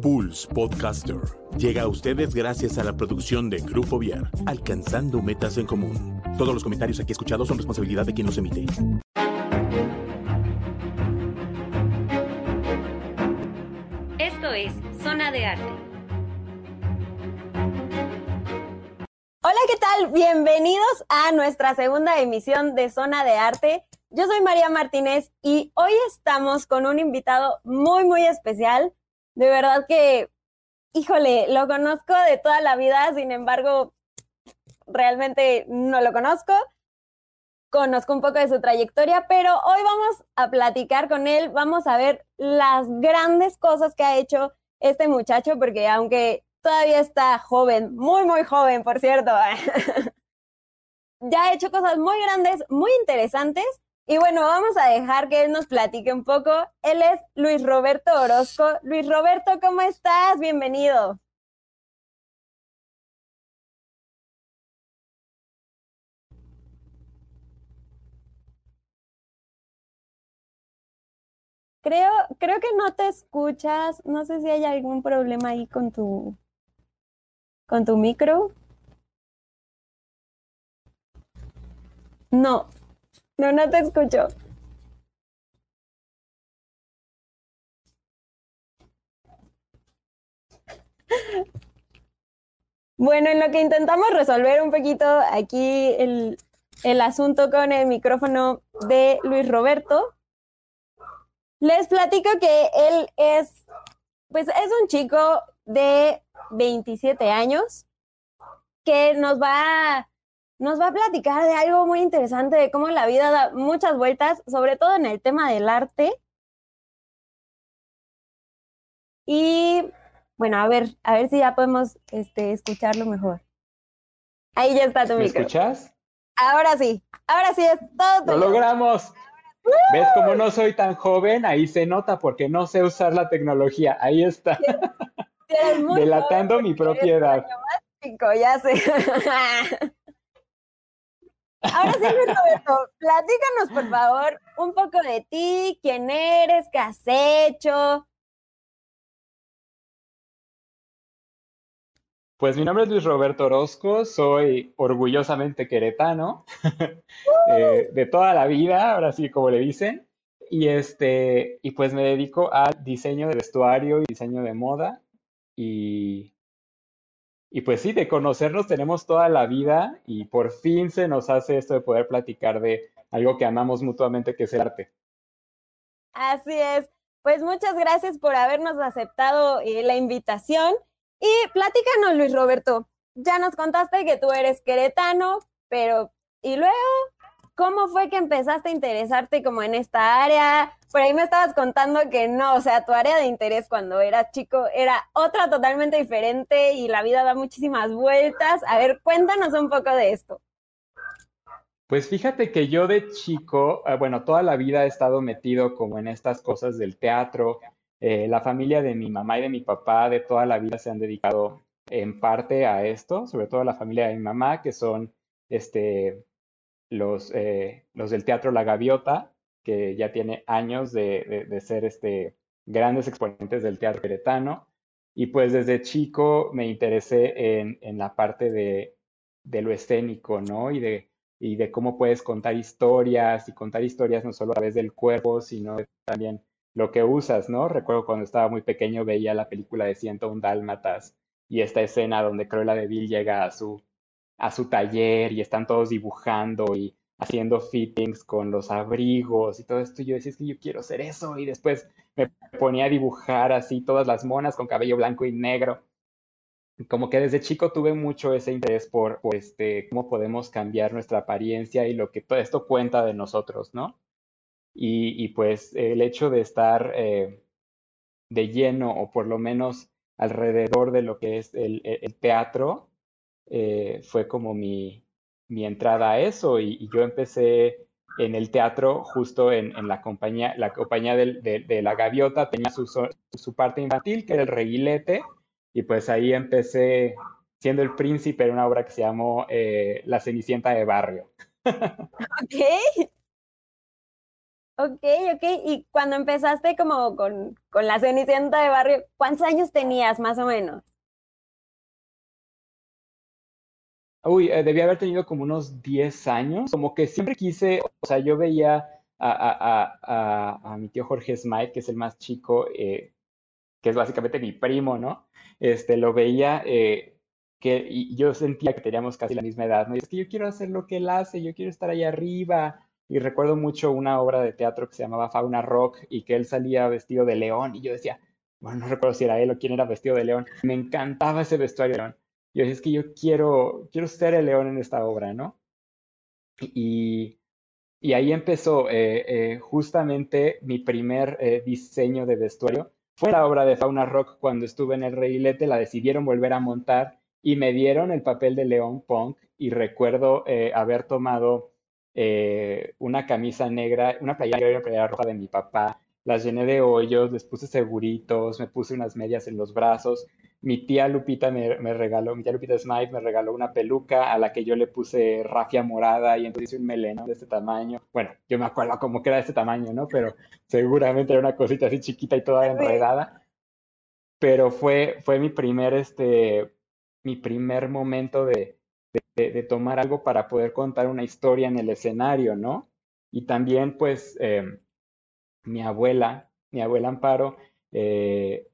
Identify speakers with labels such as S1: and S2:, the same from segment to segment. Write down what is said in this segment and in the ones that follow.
S1: Pulse Podcaster llega a ustedes gracias a la producción de Grupo Viar, alcanzando metas en común. Todos los comentarios aquí escuchados son responsabilidad de quien los emite.
S2: Esto es Zona de Arte.
S3: Hola, ¿qué tal? Bienvenidos a nuestra segunda emisión de Zona de Arte. Yo soy María Martínez y hoy estamos con un invitado muy, muy especial de verdad que, híjole, lo conozco de toda la vida, sin embargo, realmente no lo conozco. Conozco un poco de su trayectoria, pero hoy vamos a platicar con él, vamos a ver las grandes cosas que ha hecho este muchacho, porque aunque todavía está joven, muy, muy joven, por cierto, ya ha hecho cosas muy grandes, muy interesantes y bueno, vamos a dejar que él nos platique un poco. Él es Luis Roberto Orozco. Luis Roberto, ¿cómo estás? Bienvenido. Creo, creo que no te escuchas. No sé si hay algún problema ahí con tu, con tu micro. No, no, no te escucho. Bueno, en lo que intentamos resolver un poquito aquí el, el asunto con el micrófono de Luis Roberto, les platico que él es, pues es un chico de 27 años que nos va nos va a platicar de algo muy interesante, de cómo la vida da muchas vueltas, sobre todo en el tema del arte. Y bueno, a ver, a ver si ya podemos este, escucharlo mejor. Ahí ya está tu
S4: ¿Me
S3: micro.
S4: escuchas?
S3: Ahora sí, ahora sí es todo.
S4: ¡Lo logramos! ¿Ves cómo no soy tan joven? Ahí se nota porque no sé usar la tecnología. Ahí está, delatando mi
S3: porque eres
S4: propia
S3: un
S4: edad.
S3: año más chico, ya sé. Ahora sí, Luis Roberto, platícanos por favor un poco de ti, quién eres, qué has hecho.
S4: Pues mi nombre es Luis Roberto Orozco, soy orgullosamente queretano, eh, de toda la vida, ahora sí como le dicen, y este, y pues me dedico al diseño de vestuario y diseño de moda, y, y pues sí, de conocernos tenemos toda la vida, y por fin se nos hace esto de poder platicar de algo que amamos mutuamente, que es el arte.
S3: Así es. Pues muchas gracias por habernos aceptado eh, la invitación. Y platícanos, Luis Roberto. Ya nos contaste que tú eres queretano, pero ¿y luego cómo fue que empezaste a interesarte como en esta área? Por ahí me estabas contando que no, o sea, tu área de interés cuando eras chico era otra totalmente diferente y la vida da muchísimas vueltas. A ver, cuéntanos un poco de esto.
S4: Pues fíjate que yo de chico, eh, bueno, toda la vida he estado metido como en estas cosas del teatro. Eh, la familia de mi mamá y de mi papá de toda la vida se han dedicado en parte a esto, sobre todo la familia de mi mamá, que son este, los, eh, los del Teatro La Gaviota, que ya tiene años de, de- ser este, grandes exponentes del teatro queretano. Y pues desde chico me interesé en, en la parte de, de lo escénico, ¿no? Y de, y de cómo puedes contar historias y contar historias no solo a través del cuerpo, sino también lo que usas, ¿no? Recuerdo cuando estaba muy pequeño veía la película de 101 Dálmatas y esta escena donde Cruella de Vil llega a su, a su taller y están todos dibujando y haciendo fittings con los abrigos y todo esto. Y yo decía, es que yo quiero hacer eso. Y después me ponía a dibujar así todas las monas con cabello blanco y negro. Como que desde chico tuve mucho ese interés por, por, este, cómo podemos cambiar nuestra apariencia y lo que todo esto cuenta de nosotros, ¿no? Y, y pues el hecho de estar eh, de lleno o por lo menos alrededor de lo que es el, teatro eh, fue como mi, mi entrada a eso y, yo empecé en el teatro justo en, la compañía, la compañía del- de, La Gaviota tenía su, su parte infantil que era el reguilete y pues ahí empecé siendo el príncipe en una obra que se llamó eh, La Cenicienta de Barrio.
S3: Ok. Ok, ok. Y cuando empezaste como con, con la Cenicienta de barrio, ¿cuántos años tenías más o menos?
S4: Uy, eh, debía haber tenido como unos 10 años, como que siempre quise, o sea, yo veía a, a, a, a mi tío Jorge Smite, que es el más chico, eh, que es básicamente mi primo, ¿no? Este, lo veía, eh, que y yo sentía que teníamos casi la misma edad, ¿no? Y es que yo quiero hacer lo que él hace, yo quiero estar ahí arriba. Y recuerdo mucho una obra de teatro que se llamaba Fauna Rock y que él salía vestido de león y yo decía, bueno, no recuerdo si era él o quién era vestido de león. Me encantaba ese vestuario de león. Yo es que yo quiero, quiero ser el león en esta obra, ¿no? Y, y ahí empezó eh, eh, justamente mi primer eh, diseño de vestuario. Fue la obra de Fauna Rock cuando estuve en el Reilete, la decidieron volver a montar y me dieron el papel de León Punk y recuerdo haber tomado una camisa negra, una playera negra y una playera roja de mi papá, las llené de hoyos, les puse seguritos, me puse unas medias en los brazos mi tía Lupita me, regaló, mi tía Lupita Smythe me regaló una peluca a la que yo le puse rafia morada y entonces hice un meleno de este tamaño. Bueno, yo me acuerdo como que era de este tamaño, ¿no? Pero seguramente era una cosita así chiquita y toda enredada. Pero fue, fue mi primer, este, mi primer momento de, de, tomar algo para poder contar una historia en el escenario, ¿no? Y también, pues, em, mi abuela, mi abuela Amparo, eh,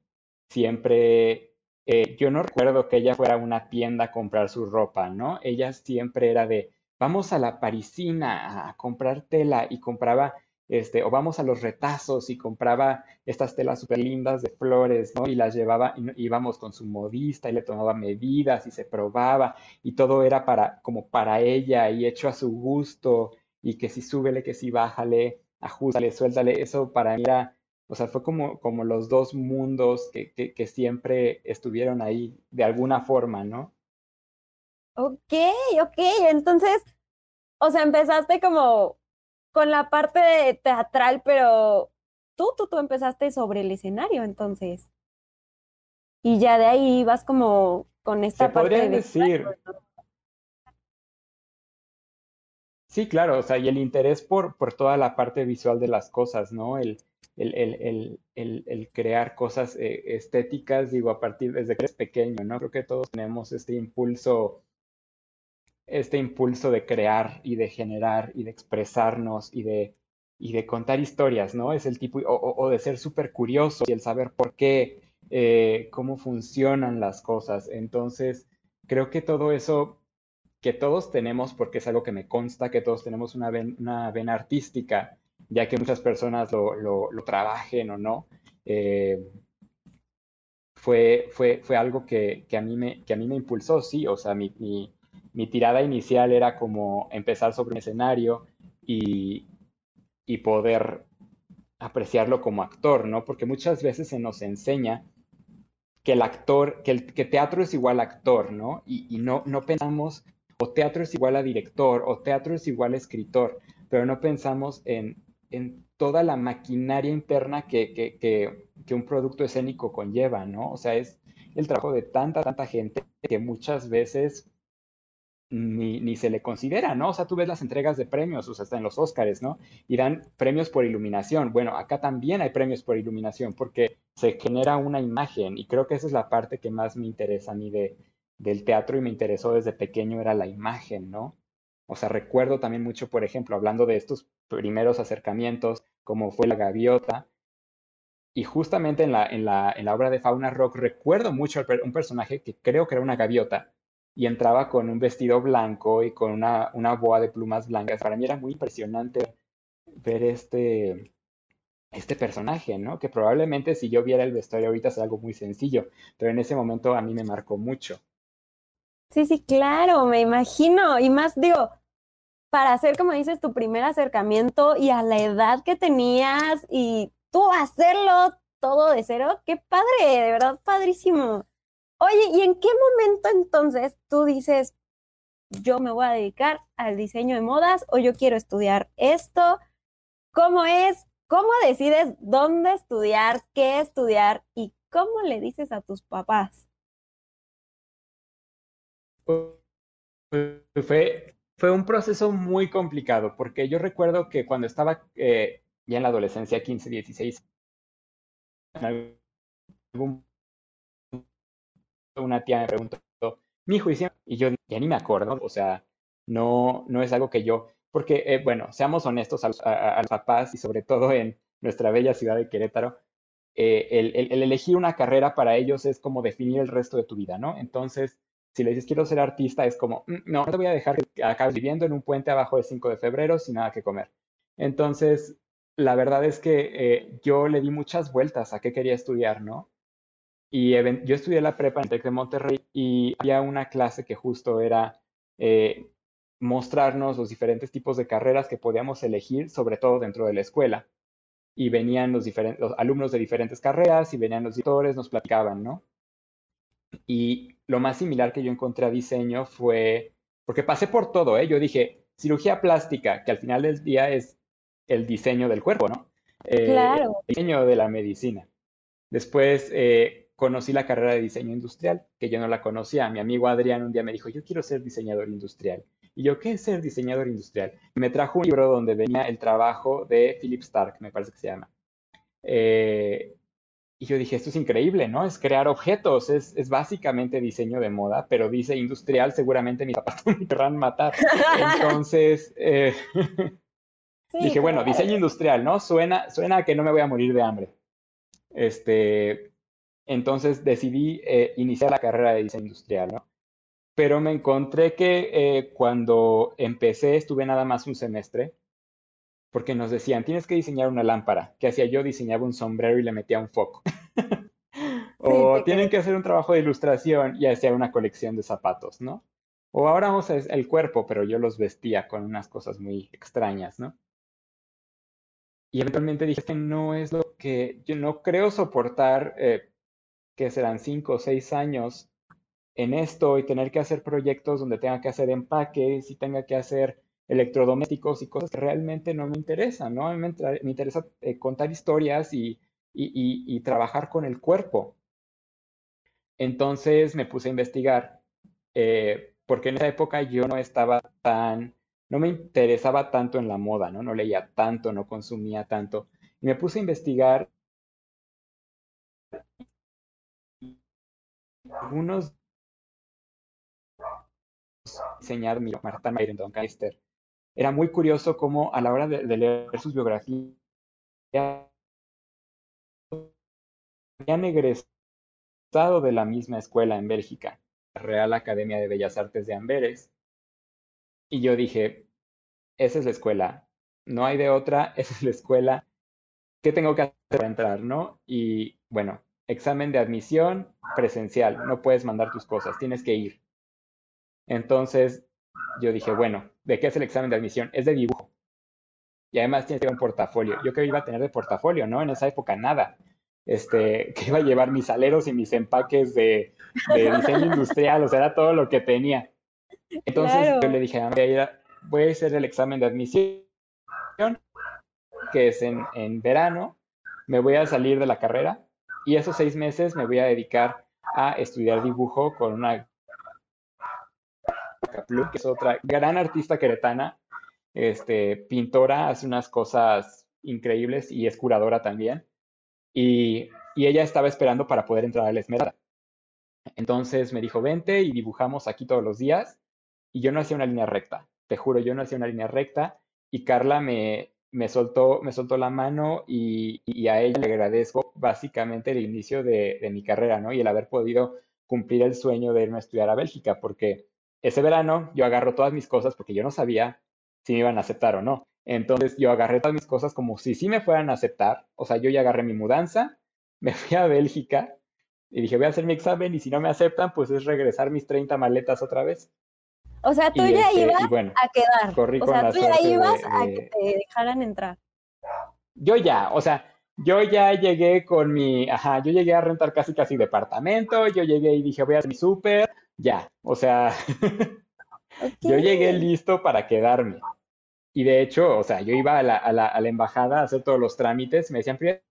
S4: siempre eh, yo no recuerdo que ella fuera a una tienda a comprar su ropa, ¿no? Ella siempre era de, vamos a la parisina a comprar tela y compraba, este, o vamos a los retazos y compraba estas telas súper lindas de flores, ¿no? Y las llevaba, y íbamos con su modista y le tomaba medidas y se probaba y todo era para, como para ella y hecho a su gusto y que si súbele, que si bájale, ajustale, suéltale, eso para mí era o sea, fue como, como los dos mundos que, que, siempre estuvieron ahí de alguna forma, ¿no?
S3: Ok, ok. Entonces, o sea, empezaste como con la parte teatral, pero tú, tú, tú empezaste sobre el escenario, entonces. Y ya de ahí vas como con esta
S4: Se
S3: parte.
S4: Podría decir. Sí, claro, o sea, y el interés por, por toda la parte visual de las cosas, ¿no? El, el, el, crear cosas eh, estéticas, digo, a partir desde que es pequeño, ¿no? Creo que todos tenemos este impulso, este impulso de crear y de generar y de expresarnos y de, y de contar historias, ¿no? Es el tipo, o, de ser súper curioso y el saber por qué, eh, cómo funcionan las cosas. Entonces, creo que todo eso que todos tenemos, porque es algo que me consta, que todos tenemos una, una vena artística, ya que muchas personas lo, lo, trabajen o no, eh, fue, fue, fue algo que, que, a mí me, que a mí me impulsó, sí, o sea, mi, mi, tirada inicial era como empezar sobre un escenario y, y poder apreciarlo como actor, ¿no? Porque muchas veces se nos enseña que el actor, que el que teatro es igual actor, ¿no? Y, y, no, no pensamos, o teatro es igual a director, o teatro es igual a escritor, pero no pensamos en en toda la maquinaria interna que, que, que, un producto escénico conlleva, ¿no? O sea, es el trabajo de tanta, tanta gente que muchas veces ni, ni, se le considera, ¿no? O sea, tú ves las entregas de premios, o sea, hasta en los Óscares, ¿no? Y dan premios por iluminación. Bueno, acá también hay premios por iluminación porque se genera una imagen y creo que esa es la parte que más me interesa a mí de, del teatro y me interesó desde pequeño, era la imagen, ¿no? O sea, recuerdo también mucho, por ejemplo, hablando de estos primeros acercamientos, como fue la gaviota. Y justamente en la, en la, en la obra de Fauna Rock recuerdo mucho un personaje que creo que era una gaviota y entraba con un vestido blanco y con una, una boa de plumas blancas. Para mí era muy impresionante ver este, este personaje, ¿no? Que probablemente si yo viera el vestuario ahorita sería algo muy sencillo, pero en ese momento a mí me marcó mucho.
S3: Sí, sí, claro, me imagino. Y más, digo, para hacer, como dices, tu primer acercamiento y a la edad que tenías y tú hacerlo todo de cero, qué padre, de verdad, padrísimo. Oye, ¿y en qué momento entonces tú dices, yo me voy a dedicar al diseño de modas o yo quiero estudiar esto? ¿Cómo es? ¿Cómo decides dónde estudiar, qué estudiar y cómo le dices a tus papás?
S4: Fue, fue un proceso muy complicado, porque yo recuerdo que cuando estaba, eh, ya en la adolescencia, 15, 16, una tía me preguntó, mi hijo, y yo ya ni me acuerdo, o sea, no, no es algo que yo, porque, eh, bueno, seamos honestos a, los papás y sobre todo en nuestra bella ciudad de Querétaro, eh, el, elegir una carrera para ellos es como definir el resto de tu vida, ¿no? Entonces, si le dices quiero ser artista, es como, mm, no, no te voy a dejar que acabes viviendo en un puente abajo de 5 de febrero sin nada que comer. Entonces, la verdad es que eh, yo le di muchas vueltas a qué quería estudiar, ¿no? Y yo estudié la prepa en Tec de Monterrey y había una clase que justo era eh, mostrarnos los diferentes tipos de carreras que podíamos elegir, sobre todo dentro de la escuela. Y venían los, diferentes, los alumnos de diferentes carreras y venían los editores, nos platicaban, ¿no? Y lo más similar que yo encontré a diseño fue, porque pasé por todo, ¿eh? Yo dije, cirugía plástica, que al final del día es el diseño del cuerpo, ¿no?
S3: Eh, claro.
S4: El diseño de la medicina. Después eh, conocí la carrera de diseño industrial, que yo no la conocía. Mi amigo Adrián un día me dijo, yo quiero ser diseñador industrial. Y yo, ¿qué es ser diseñador industrial? Y me trajo un libro donde venía el trabajo de Philip Stark, me parece que se llama. Eh, y yo dije, esto es increíble, ¿no? Es crear objetos, es, es básicamente diseño de moda, pero dice industrial, seguramente mis papás me querrán matar. Entonces, eh, dije, bueno, diseño industrial, ¿no? Suena, suena a que no me voy a morir de hambre. Este, entonces decidí eh, iniciar la carrera de diseño industrial, ¿no? Pero me encontré que eh, cuando empecé estuve nada más un semestre porque nos decían, tienes que diseñar una lámpara. ¿Qué hacía yo? Diseñaba un sombrero y le metía un foco. o tienen que hacer un trabajo de ilustración y hacía una colección de zapatos, ¿no? O ahora vamos a el cuerpo, pero yo los vestía con unas cosas muy extrañas, ¿no? Y eventualmente dije que no es lo que yo no creo soportar, eh, que serán cinco o seis años en esto y tener que hacer proyectos donde tenga que hacer empaques y tenga que hacer electrodomésticos y cosas que realmente no me interesan, ¿no? A mí me, interesa eh, contar historias y, y, trabajar con el cuerpo. Entonces me puse a investigar, eh, porque en esa época yo no estaba tan, no me interesaba tanto en la moda, ¿no? No leía tanto, no consumía tanto. Y me puse a investigar algunos diseñar mi Marta Mayren Doncaster era muy curioso cómo a la hora de, leer sus biografías habían egresado de la misma escuela en Bélgica, la Real Academia de Bellas Artes de Amberes. Y yo dije, esa es la escuela, no hay de otra, esa es la escuela, ¿qué tengo que hacer para entrar, no? Y bueno, examen de admisión presencial, no puedes mandar tus cosas, tienes que ir. Entonces yo dije, bueno, ¿de qué es el examen de admisión? Es de dibujo. Y además tienes que un portafolio. Yo que iba a tener de portafolio, ¿no? En esa época nada. Este, que iba a llevar mis aleros y mis empaques de, diseño industrial, o sea, era todo lo que tenía. Entonces yo le dije, voy a, voy a hacer el examen de admisión, que es en, en verano, me voy a salir de la carrera y esos seis meses me voy a dedicar a estudiar dibujo con una que es otra gran artista queretana, este, pintora, hace unas cosas increíbles y es curadora también. Y, ella estaba esperando para poder entrar a la Esmeralda. Entonces me dijo, vente y dibujamos aquí todos los días. Y yo no hacía una línea recta, te juro, yo no hacía una línea recta. Y Carla me, me, soltó, me soltó la mano y, a ella le agradezco básicamente el inicio de, de mi carrera, ¿no? Y el haber podido cumplir el sueño de irme a estudiar a Bélgica, porque ese verano yo agarro todas mis cosas porque yo no sabía si me iban a aceptar o no. Entonces yo agarré todas mis cosas como si sí me fueran a aceptar. O sea, yo ya agarré mi mudanza, me fui a Bélgica y dije, voy a hacer mi examen y si no me aceptan, pues es regresar mis 30 maletas otra vez.
S3: O sea, tú ya este, ibas a quedar. o sea, tú ya ibas a que te dejaran entrar.
S4: Yo ya, o sea, yo ya llegué con mi, ajá, yo llegué a rentar casi casi departamento, yo llegué y dije, voy a hacer mi súper, ya, o sea, yo llegué listo para quedarme. Y de hecho, o sea, yo iba a la, a la, a la embajada a hacer todos los trámites, me decían, ¿te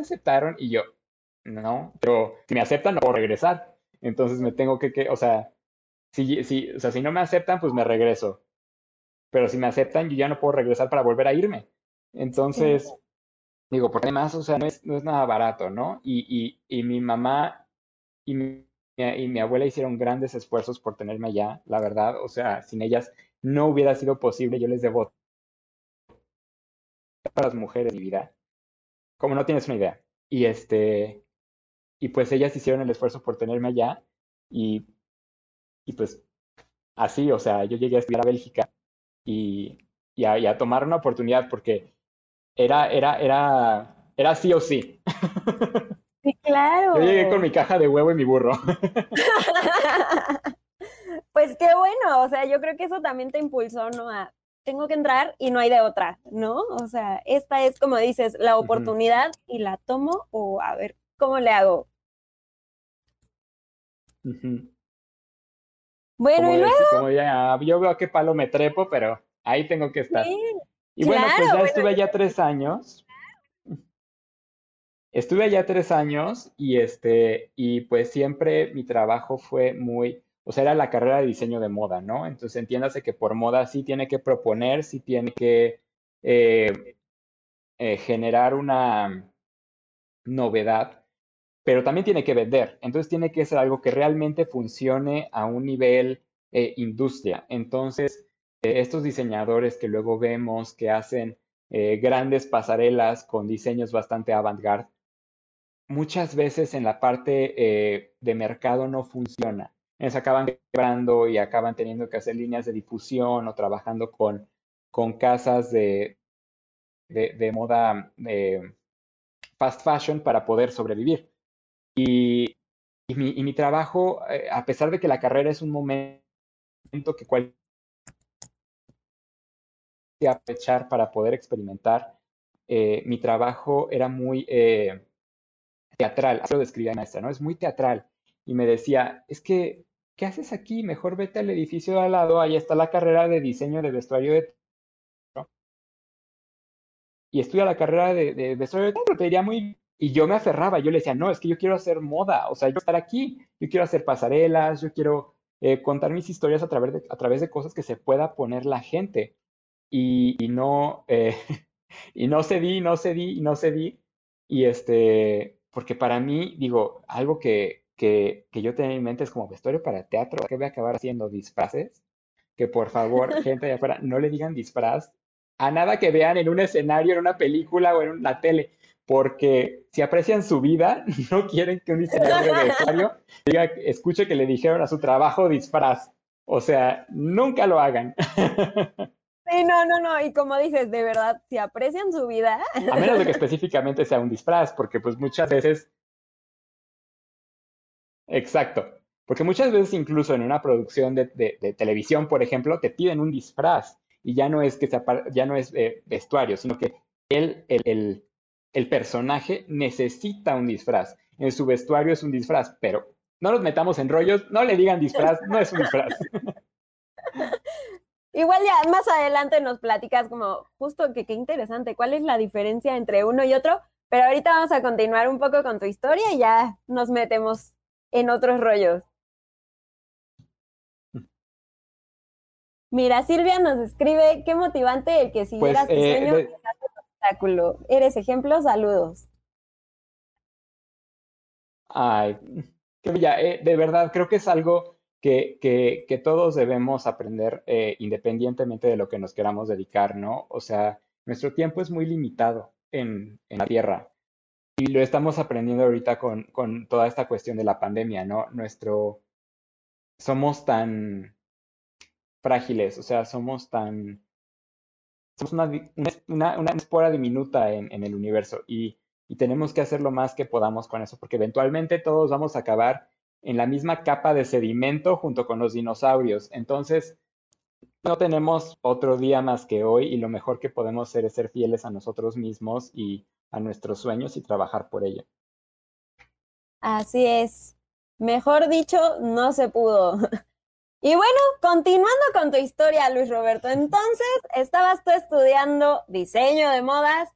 S4: aceptaron? Y yo, no, pero si me aceptan no puedo regresar. Entonces me tengo que, que o sea, si, si, o sea, si no me aceptan, pues me regreso. Pero si me aceptan, yo ya no puedo regresar para volver a irme. Entonces, Digo, porque además, o sea, no es, no es nada barato, ¿no? Y, y, y mi mamá y mi, y mi abuela hicieron grandes esfuerzos por tenerme allá, la verdad. O sea, sin ellas no hubiera sido posible. Yo les debo para las mujeres mi vida. Como no tienes una idea. Y este, y pues ellas hicieron el esfuerzo por tenerme allá. Y, y pues así, o sea, yo llegué a estudiar a Bélgica y, y, a, y a tomar una oportunidad porque era, era, era, era sí o sí.
S3: Claro.
S4: Yo llegué con mi caja de huevo y mi burro.
S3: pues qué bueno, o sea, yo creo que eso también te impulsó, ¿no? A, tengo que entrar y no hay de otra, ¿no? O sea, esta es, como dices, la oportunidad y la tomo o a ver, ¿cómo le hago? Bueno, y luego...
S4: como ya, yo veo qué palo me trepo, pero ahí tengo que estar.
S3: Sí,
S4: Y bueno, pues ya estuve allá tres años. Estuve allá tres años y este, y pues siempre mi trabajo fue muy, o sea, era la carrera de diseño de moda, ¿no? Entonces entiéndase que por moda sí tiene que proponer, sí tiene que eh, eh, generar una novedad, pero también tiene que vender. Entonces tiene que ser algo que realmente funcione a un nivel eh, industria. Entonces, eh, estos diseñadores que luego vemos que hacen grandes pasarelas con diseños bastante avant-garde, muchas veces en la parte eh, de mercado no funciona. Entonces acaban quebrando y acaban teniendo que hacer líneas de difusión o trabajando con, con casas de, de, de moda eh, fast fashion para poder sobrevivir. Y, y, mi, y mi trabajo, eh, a pesar de que la carrera es un momento que cualquier aprovechar para poder experimentar, eh, mi trabajo era muy eh, teatral, así lo describía la maestra, ¿no? Es muy teatral. Y me decía, es que, ¿qué haces aquí? Mejor vete al edificio de al lado, ahí está la carrera de diseño de vestuario de teatro. Y estudia la carrera de, de vestuario de teatro, te diría muy bien. Y yo me aferraba, yo le decía, no, es que yo quiero hacer moda, o sea, yo quiero estar aquí, yo quiero hacer pasarelas, yo quiero eh, contar mis historias a través, de, a través de cosas que se pueda poner la gente. Y, y no, eh, y no cedí, no cedí, no cedí. Y este, porque para mí, digo, algo que, que, que yo tenía en mente es como vestuario para teatro, que voy a acabar haciendo disfraces. Que por favor, gente de afuera, no le digan disfraz a nada que vean en un escenario, en una película o en la tele porque si aprecian su vida, no quieren que un diseñador de vestuario diga, escuche que le dijeron a su trabajo disfraz. O sea, nunca lo hagan.
S3: Sí, no, no, no. Y como dices, de verdad, si aprecian su vida.
S4: A menos de que específicamente sea un disfraz, porque pues muchas veces. Exacto. Porque muchas veces incluso en una producción de, televisión, por ejemplo, te piden un disfraz y ya no es que se, ya no es eh, vestuario, sino que el, el, el el personaje necesita un disfraz. En su vestuario es un disfraz, pero no nos metamos en rollos, no le digan disfraz, no es un disfraz.
S3: Igual ya más adelante nos platicas como justo que qué interesante, cuál es la diferencia entre uno y otro, pero ahorita vamos a continuar un poco con tu historia y ya nos metemos en otros rollos. Mira, Silvia nos escribe, qué motivante el que siguieras
S4: pues,
S3: tu
S4: eh,
S3: sueño
S4: de...
S3: espectáculo. Eres ejemplo, saludos.
S4: Ay, ya, eh, de verdad, creo que es algo que, que, todos debemos aprender eh, independientemente de lo que nos queramos dedicar, ¿no? O sea, nuestro tiempo es muy limitado en, en la Tierra y lo estamos aprendiendo ahorita con, con toda esta cuestión de la pandemia, ¿no? Nuestro, somos tan frágiles, o sea, somos tan, somos una, una, una espora diminuta en, en el universo y, y, tenemos que hacer lo más que podamos con eso, porque eventualmente todos vamos a acabar en la misma capa de sedimento junto con los dinosaurios. Entonces, no tenemos otro día más que hoy y lo mejor que podemos hacer es ser fieles a nosotros mismos y a nuestros sueños y trabajar por ello.
S3: Así es. Mejor dicho, no se pudo. Y bueno, continuando con tu historia, Luis Roberto, entonces estabas tú estudiando diseño de modas,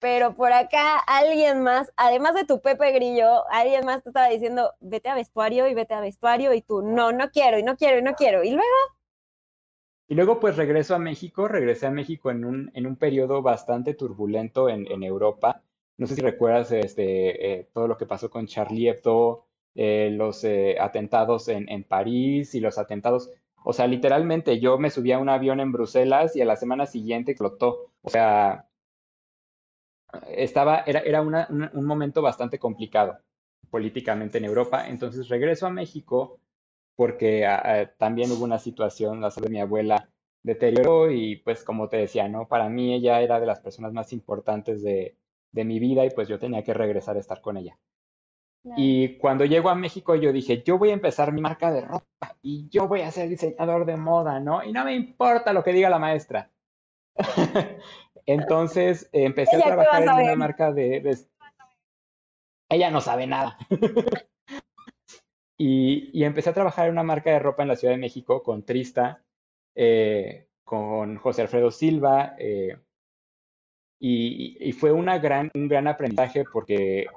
S3: pero por acá alguien más, además de tu Pepe Grillo, alguien más te estaba diciendo, vete a vestuario y vete a vestuario, y tú, no, no quiero, y no quiero, y no quiero. Y luego...
S4: Y luego pues regreso a México, regresé a México en un, en un periodo bastante turbulento en, en Europa, no sé si recuerdas este, eh, todo lo que pasó con Charlie Hebdo, eh, los eh, atentados en, en, París y los atentados. O sea, literalmente yo me subí a un avión en Bruselas y a la semana siguiente explotó. O sea, estaba, era, era una, un momento bastante complicado políticamente en Europa. Entonces regreso a México porque ah, ah, también hubo una situación, la salud de mi abuela deterioró y pues como te decía, ¿no? Para mí ella era de las personas más importantes de, de mi vida y pues yo tenía que regresar a estar con ella. Y cuando llego a México yo dije, yo voy a empezar mi marca de ropa y yo voy a ser diseñador de moda, ¿no? Y no me importa lo que diga la maestra. Entonces empecé a trabajar en una marca de, Ella no sabe nada. y, empecé a trabajar en una marca de ropa en la Ciudad de México con Trista, eh, con José Alfredo Silva, eh, y, fue una gran, un gran aprendizaje porque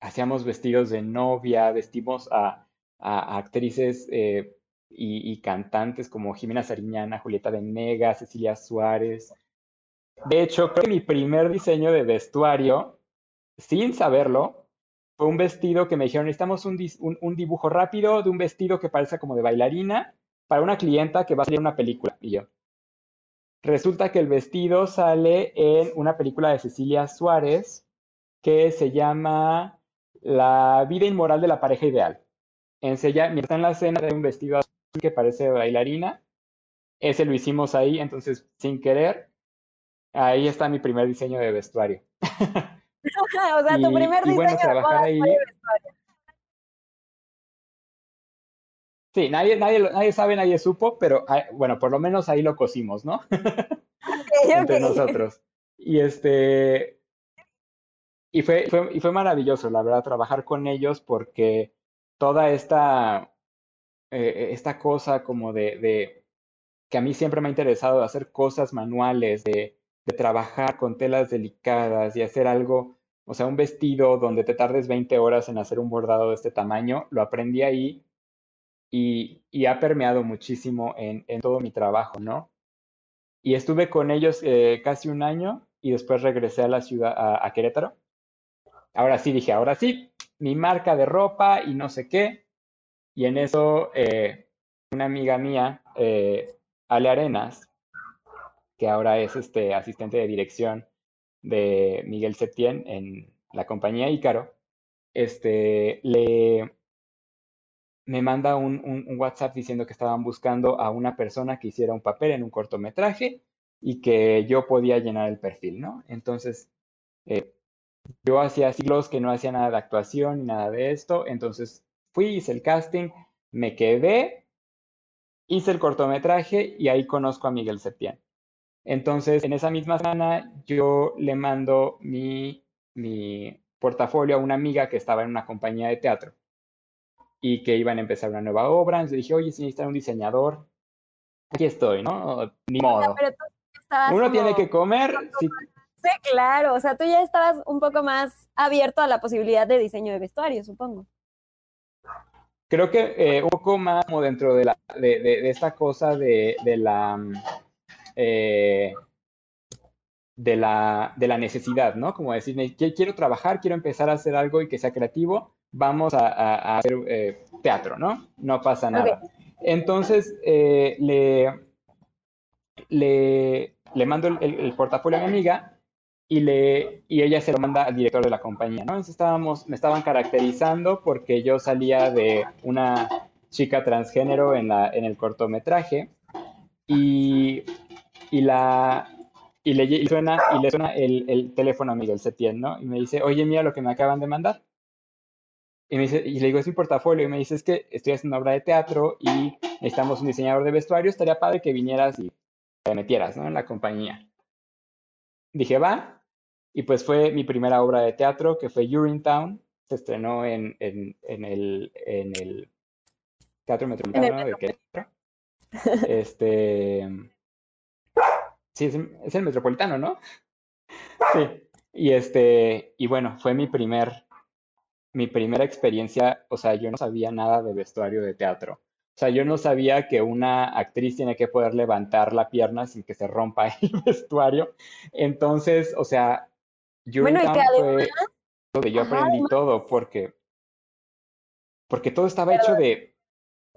S4: hacíamos vestidos de novia, vestimos a, actrices eh, y, cantantes como Jimena Sariñana, Julieta Mega, Cecilia Suárez. De hecho, creo que mi primer diseño de vestuario, sin saberlo, fue un vestido que me dijeron, necesitamos un, un, dibujo rápido de un vestido que parezca como de bailarina para una clienta que va a salir una película. Y yo, Resulta que el vestido sale en una película de Cecilia Suárez que se llama La vida inmoral de la pareja ideal. Enseña, mientras está en la escena de un vestido que parece bailarina, ese lo hicimos ahí, entonces sin querer, ahí está mi primer diseño de vestuario.
S3: o sea, tu primer diseño bueno, trabajar ahí,
S4: Sí, nadie, nadie, nadie sabe, nadie supo, pero ah, bueno, por lo menos ahí lo cosimos, ¿no? Entre nosotros. Y este. Y fue, fue, y fue maravilloso, la verdad, trabajar con ellos porque toda esta, eh, esta cosa como de, de, que a mí siempre me ha interesado hacer cosas manuales, de, de trabajar con telas delicadas y hacer algo, o sea, un vestido donde te tardes 20 horas en hacer un bordado de este tamaño, lo aprendí ahí y, ha permeado muchísimo en, todo mi trabajo, ¿no? Y estuve con ellos eh, casi un año y después regresé a la ciudad, a, Querétaro. Ahora sí dije, ahora sí, mi marca de ropa y no sé qué. Y en eso, eh, una amiga mía, eh, Ale Arenas, que ahora es este asistente de dirección de Miguel Septién en la compañía Ícaro, este, le, me manda un, WhatsApp diciendo que estaban buscando a una persona que hiciera un papel en un cortometraje y que yo podía llenar el perfil, ¿no? Entonces, eh, yo hacía siglos que no hacía nada de actuación ni nada de esto, entonces fui, hice el casting, me quedé, hice el cortometraje y ahí conozco a Miguel Septién. Entonces, en esa misma semana, yo le mando mi, mi portafolio a una amiga que estaba en una compañía de teatro y que iban a empezar una nueva obra. Entonces dije, oye, si necesitan un diseñador, aquí estoy, ¿no? Ni modo. Uno tiene que comer. Sí.
S3: claro. O sea, tú ya estabas un poco más abierto a la posibilidad de diseño de vestuario, supongo.
S4: Creo que eh, un poco más como dentro de, la, de, de, esta cosa de, de la... Eh, de la, de la necesidad, ¿no? Como decir, quiero trabajar, quiero empezar a hacer algo y que sea creativo, vamos a, hacer eh, teatro, ¿no? No pasa nada. Entonces, eh, le, le, le, mando el, portafolio a mi amiga y, le, y ella se lo manda al director de la compañía, ¿no? Entonces estábamos, me estaban caracterizando porque yo salía de una chica transgénero en, la, en el cortometraje y, y la... Y le, suena, y le suena el, el teléfono a Miguel Setién, ¿no? Y me dice, oye, mira lo que me acaban de mandar. Y, me dice, y le digo, es mi portafolio. Y me dice, es que estoy haciendo una obra de teatro y necesitamos un diseñador de vestuario. Estaría padre que vinieras y te metieras ¿no? en la compañía. Dije, va. Y pues fue mi primera obra de teatro, que fue Urinetown. Se estrenó en, en, en, el, en el Teatro Metropolitano de Querétaro. Este. Sí, es, es, el Metropolitano, ¿no? Sí. Y este, y bueno, fue mi primer mi primera experiencia, o sea, yo no sabía nada de vestuario de teatro. O sea, yo no sabía que una actriz tiene que poder levantar la pierna sin que se rompa el vestuario. Entonces, o sea, bueno, y que además, donde yo aprendí todo porque, porque todo estaba hecho de,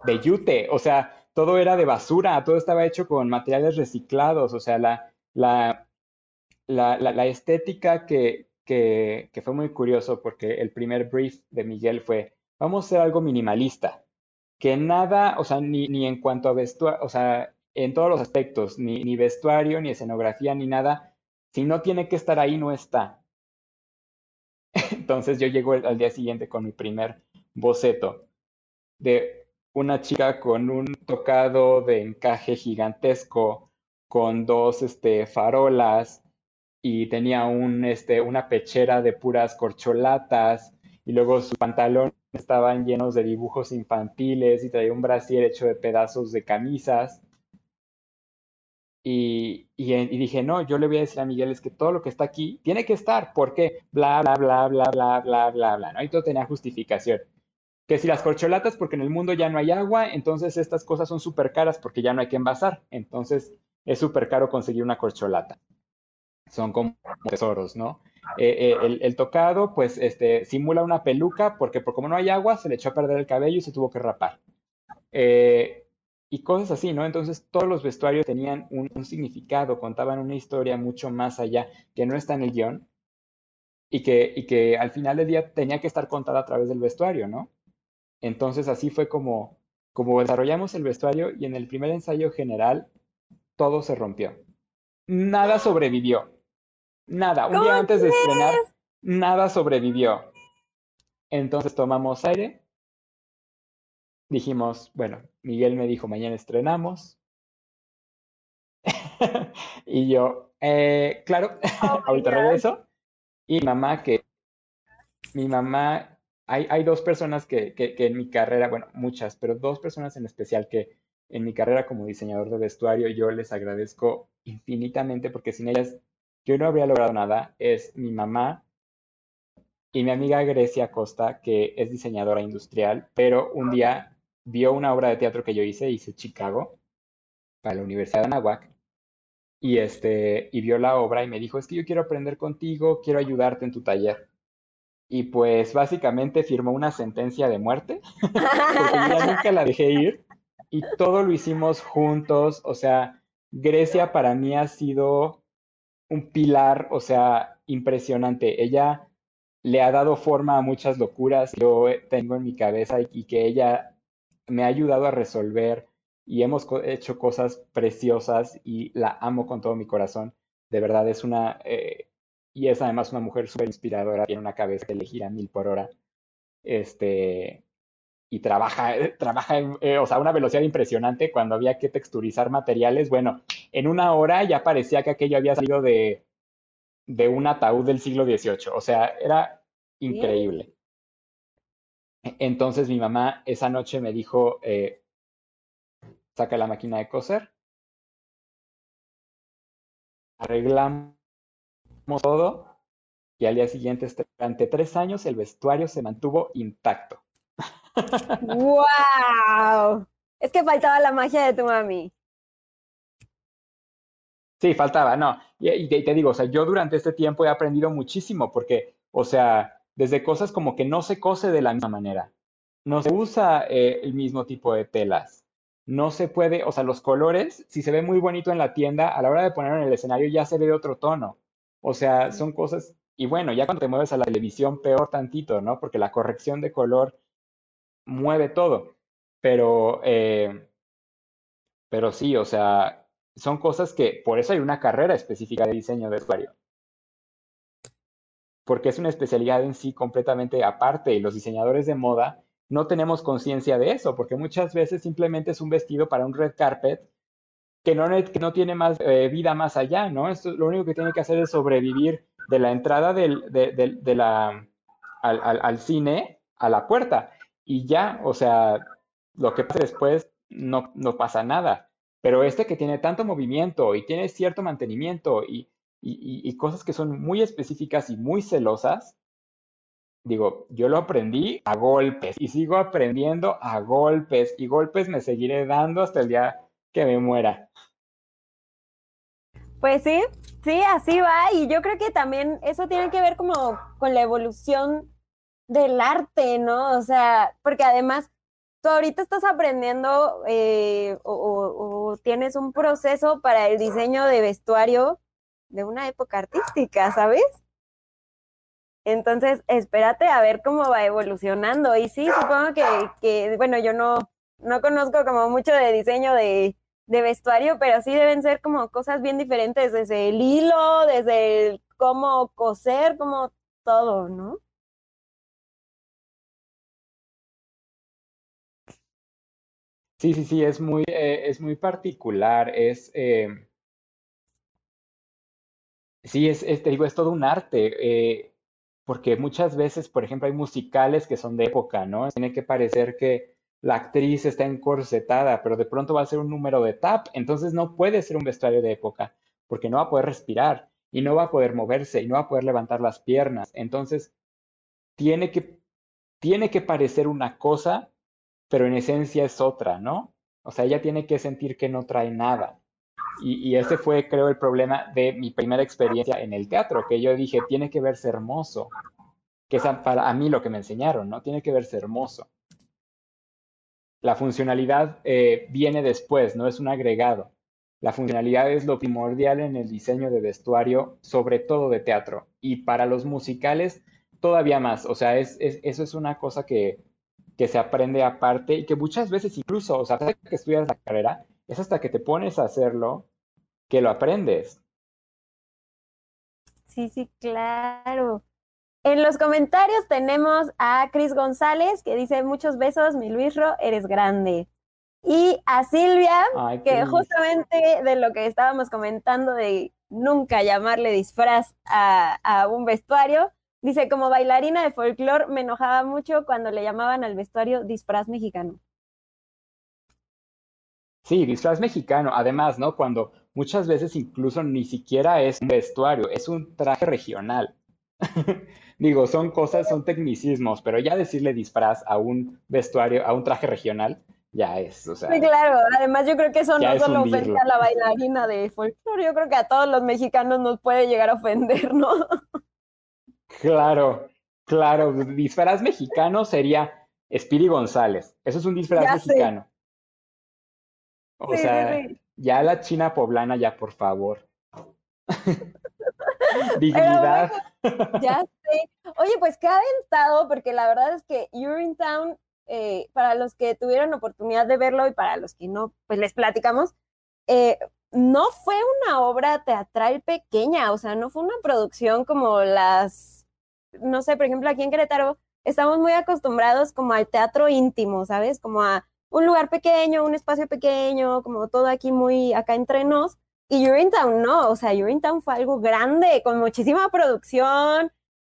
S4: de yute, o sea, todo era de basura, todo estaba hecho con materiales reciclados, o sea, la, la, la, la, estética que, que, que, fue muy curioso porque el primer brief de Miguel fue, vamos a hacer algo minimalista, que nada, o sea, ni, ni en cuanto a vestuario, o sea, en todos los aspectos, ni, ni vestuario, ni escenografía, ni nada, si no tiene que estar ahí, no está. Entonces yo llego al día siguiente con mi primer boceto de una chica con un tocado de encaje gigantesco, con dos este, farolas y tenía un, este, una pechera de puras corcholatas y luego sus pantalones estaban llenos de dibujos infantiles y traía un brasier hecho de pedazos de camisas y, y, dije, no, yo le voy a decir a Miguel es que todo lo que está aquí tiene que estar, porque bla, bla, bla, bla, bla, bla, bla, bla, ¿no? Y todo tenía justificación. Que si las corcholatas, porque en el mundo ya no hay agua, entonces estas cosas son súper caras porque ya no hay que envasar. Entonces es súper caro conseguir una corcholata. Son como tesoros, ¿no? Eh, eh, el, tocado, pues, este, simula una peluca porque por como no hay agua, se le echó a perder el cabello y se tuvo que rapar. Eh, y cosas así, ¿no? Entonces todos los vestuarios tenían un, significado, contaban una historia mucho más allá que no está en el guion y que, y que al final del día tenía que estar contada a través del vestuario, ¿no? Entonces así fue como, como desarrollamos el vestuario y en el primer ensayo general todo se rompió. Nada sobrevivió. Nada. Un día antes de estrenar, nada sobrevivió. Entonces tomamos aire dijimos, bueno, Miguel me dijo, mañana estrenamos. y yo, eh, claro, oh ahorita regreso. Y mi mamá, que mi mamá, hay, dos personas que, en mi carrera, bueno, muchas, pero dos personas en especial que en mi carrera como diseñador de vestuario yo les agradezco infinitamente porque sin ellas yo no habría logrado nada. Es mi mamá y mi amiga Grecia Costa, que es diseñadora industrial, pero un día vio una obra de teatro que yo hice, hice Chicago, para la Universidad de Anahuac, y, este, y vio la obra y me dijo, es que yo quiero aprender contigo, quiero ayudarte en tu taller. Y pues básicamente firmó una sentencia de muerte, porque ya nunca la dejé ir, y todo lo hicimos juntos, o sea, Grecia para mí ha sido un pilar, o sea, impresionante. Ella le ha dado forma a muchas locuras que yo tengo en mi cabeza y que ella me ha ayudado a resolver y hemos hecho cosas preciosas y la amo con todo mi corazón. De verdad es una, eh, y es además una mujer súper inspiradora, tiene una cabeza que le gira mil por hora. Este, y trabaja, eh, trabaja eh, o sea, a una velocidad impresionante cuando había que texturizar materiales. Bueno, en una hora ya parecía que aquello había salido de, de un ataúd del siglo XVIII. O sea, era increíble. Entonces mi mamá esa noche me dijo, eh, saca la máquina de coser, arreglamos todo y al día siguiente, durante tres años, el vestuario se mantuvo intacto.
S3: ¡Wow! Es que faltaba la magia de tu mami.
S4: Sí, faltaba, no. Y, y, te digo, o sea, yo durante este tiempo he aprendido muchísimo porque, o sea, desde cosas como que no se cose de la misma manera, no se usa eh, el mismo tipo de telas, no se puede, o sea, los colores, si se ve muy bonito en la tienda, a la hora de ponerlo en el escenario ya se ve de otro tono. O sea, son cosas, y bueno, ya cuando te mueves a la televisión, peor tantito, ¿no? Porque la corrección de color mueve todo. Pero, eh, pero sí, o sea, son cosas que, por eso hay una carrera específica de diseño de vestuario porque es una especialidad en sí completamente aparte y los diseñadores de moda no tenemos conciencia de eso, porque muchas veces simplemente es un vestido para un red carpet que no, tiene más eh, vida más allá, ¿no? Esto lo único que tiene que hacer es sobrevivir de la entrada del, al, cine a la puerta. Y ya, o sea, lo que pasa después no, no pasa nada. Pero este que tiene tanto movimiento y tiene cierto mantenimiento y y, cosas que son muy específicas y muy celosas, digo, yo lo aprendí a golpes y sigo aprendiendo a golpes y golpes me seguiré dando hasta el día que me muera.
S3: Pues sí, sí, así va. Y yo creo que también eso tiene que ver como con la evolución del arte, ¿no? O sea, porque además tú ahorita estás aprendiendo eh, o, tienes un proceso para el diseño de vestuario de una época artística, ¿sabes? Entonces, espérate a ver cómo va evolucionando. Y sí, supongo que, que bueno, yo no, no conozco como mucho de diseño de, de vestuario, pero sí deben ser como cosas bien diferentes, desde el hilo, desde el cómo coser, como todo, ¿no?
S4: Sí, sí, sí, es muy, eh, es muy particular, es, eh, sí, es, te digo, es todo un arte, eh, porque muchas veces, por ejemplo, hay musicales que son de época, ¿no? Tiene que parecer que la actriz está encorsetada, pero de pronto va a ser un número de tap, entonces no puede ser un vestuario de época, porque no va a poder respirar y no va a poder moverse y no va a poder levantar las piernas, entonces tiene que, tiene que parecer una cosa pero en esencia es otra, ¿no? O sea, ella tiene que sentir que no trae nada. Y, ese fue, creo, el problema de mi primera experiencia en el teatro, que yo dije, tiene que verse hermoso, que es para a mí lo que me enseñaron, ¿no? Tiene que verse hermoso. La funcionalidad eh, viene después, no es un agregado. La funcionalidad es lo primordial en el diseño de vestuario, sobre todo de teatro. Y para los musicales, todavía más. O sea, es, eso es una cosa que, que se aprende aparte y que muchas veces incluso, o sea, hasta que estudias la carrera, es hasta que te pones a hacerlo que lo aprendes.
S3: Sí, sí, claro. En los comentarios tenemos a Cris González que dice muchos besos, mi Luisro, eres grande. Y a Silvia, que justamente de lo que estábamos comentando de nunca llamarle disfraz a, a un vestuario, Dice, como bailarina de folclore me enojaba mucho cuando le llamaban al vestuario disfraz mexicano.
S4: Sí, disfraz mexicano. Además, ¿no? Cuando muchas veces incluso ni siquiera es un vestuario, es un traje regional. Digo, son cosas, son tecnicismos, pero ya decirle disfraz a un vestuario, a un traje regional, ya es, o sea.
S3: Sí, claro. Además, yo creo que eso no solo ofende a la bailarina de folclore, yo creo que a todos los mexicanos nos puede llegar a ofender, ¿no?
S4: Claro, claro. Disfraz mexicano sería Spiri González. Eso es un disfraz mexicano. O sea, ya la China poblana, ya por favor. Dignidad.
S3: ya sé. Oye, pues qué aventado, porque la verdad es que Urinetown, eh, para los que tuvieron oportunidad de verlo y para los que no, pues les platicamos, eh, no fue una obra teatral pequeña, o sea, no fue una producción como las no sé, por ejemplo, aquí en Querétaro estamos muy acostumbrados como al teatro íntimo, ¿sabes? Como a un lugar pequeño, un espacio pequeño, como todo aquí muy acá entre nos. Y Urinetown no, o sea, Urinetown fue algo grande, con muchísima producción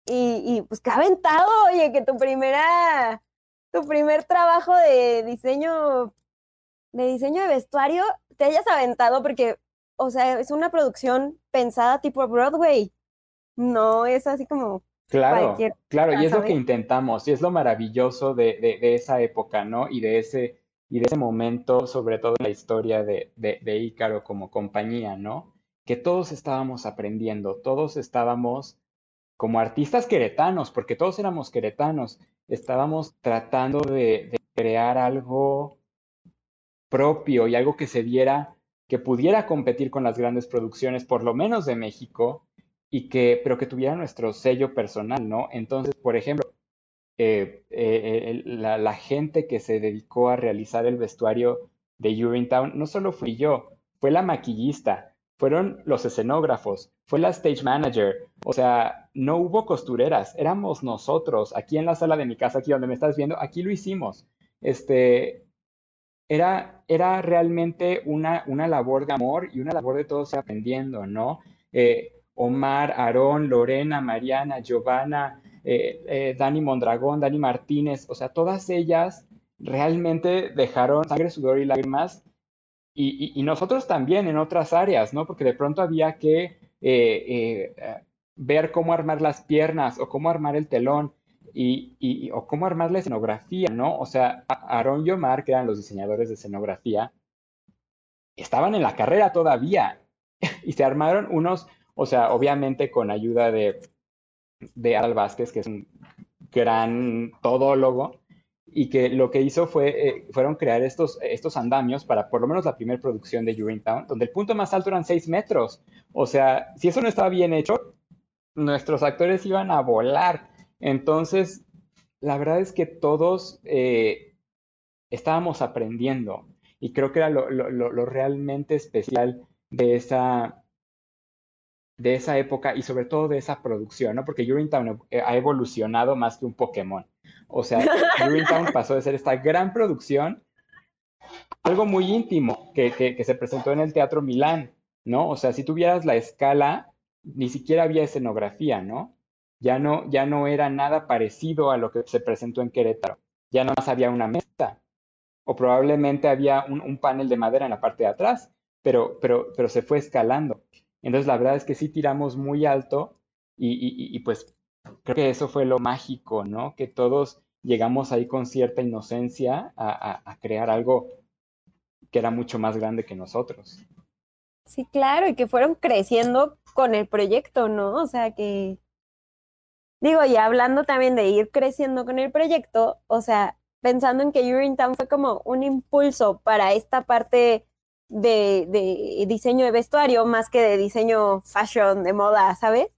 S3: y, y pues que ha aventado, oye, que tu primera, tu primer trabajo de diseño, de diseño de vestuario, te hayas aventado porque, o sea, es una producción pensada tipo Broadway. No es así como
S4: Claro, claro, y es lo que intentamos, y es lo maravilloso de, de, esa época, ¿no? Y de ese, y de ese momento, sobre todo en la historia de, de, Ícaro como compañía, ¿no? Que todos estábamos aprendiendo, todos estábamos como artistas queretanos, porque todos éramos queretanos, estábamos tratando de, de crear algo propio y algo que se diera, que pudiera competir con las grandes producciones, por lo menos de México, y que, pero que tuviera nuestro sello personal, ¿no? Entonces, por ejemplo, eh, eh, la, gente que se dedicó a realizar el vestuario de Urinetown no solo fui yo, fue la maquillista, fueron los escenógrafos, fue la stage manager, o sea, no hubo costureras, éramos nosotros, aquí en la sala de mi casa, aquí donde me estás viendo, aquí lo hicimos. Este, era, era realmente una, una labor de amor y una labor de todos aprendiendo, ¿no? Eh, Omar, Aarón, Lorena, Mariana, Giovanna, eh, eh, Dani Mondragón, Dani Martínez, o sea, todas ellas realmente dejaron sangre, sudor y lágrimas y, nosotros también en otras áreas, ¿no? Porque de pronto había que eh, ver cómo armar las piernas o cómo armar el telón y, o cómo armar la escenografía, ¿no? O sea, Aarón y Omar, que eran los diseñadores de escenografía, estaban en la carrera todavía y se armaron unos, o sea, obviamente con ayuda de, de Adal Vázquez, que es un gran todólogo, y que lo que hizo fue, eh, fueron crear estos, estos andamios para por lo menos la primera producción de Urinetown, donde el punto más alto eran 6 metros. O sea, si eso no estaba bien hecho, nuestros actores iban a volar. Entonces, la verdad es que todos eh, estábamos aprendiendo y creo que era lo, lo, realmente especial de esa, de esa época y sobre todo de esa producción, ¿no? Porque Urinetown ha evolucionado más que un Pokémon. O sea, Urinetown pasó de ser esta gran producción, algo muy íntimo que, que, se presentó en el Teatro Milán, ¿no? O sea, si tuvieras la escala, ni siquiera había escenografía, ¿no? Ya no, ya no era nada parecido a lo que se presentó en Querétaro. Ya no más había una mesa. O probablemente había un, panel de madera en la parte de atrás, pero, pero, pero se fue escalando. Entonces, la verdad es que sí tiramos muy alto y, pues creo que eso fue lo mágico, ¿no? Que todos llegamos ahí con cierta inocencia a, crear algo que era mucho más grande que nosotros.
S3: Sí, claro, y que fueron creciendo con el proyecto, ¿no? O sea que, digo, y hablando también de ir creciendo con el proyecto, o sea, pensando en que Urinetown fue como un impulso para esta parte de, de diseño de vestuario más que de diseño fashion, de moda, ¿sabes?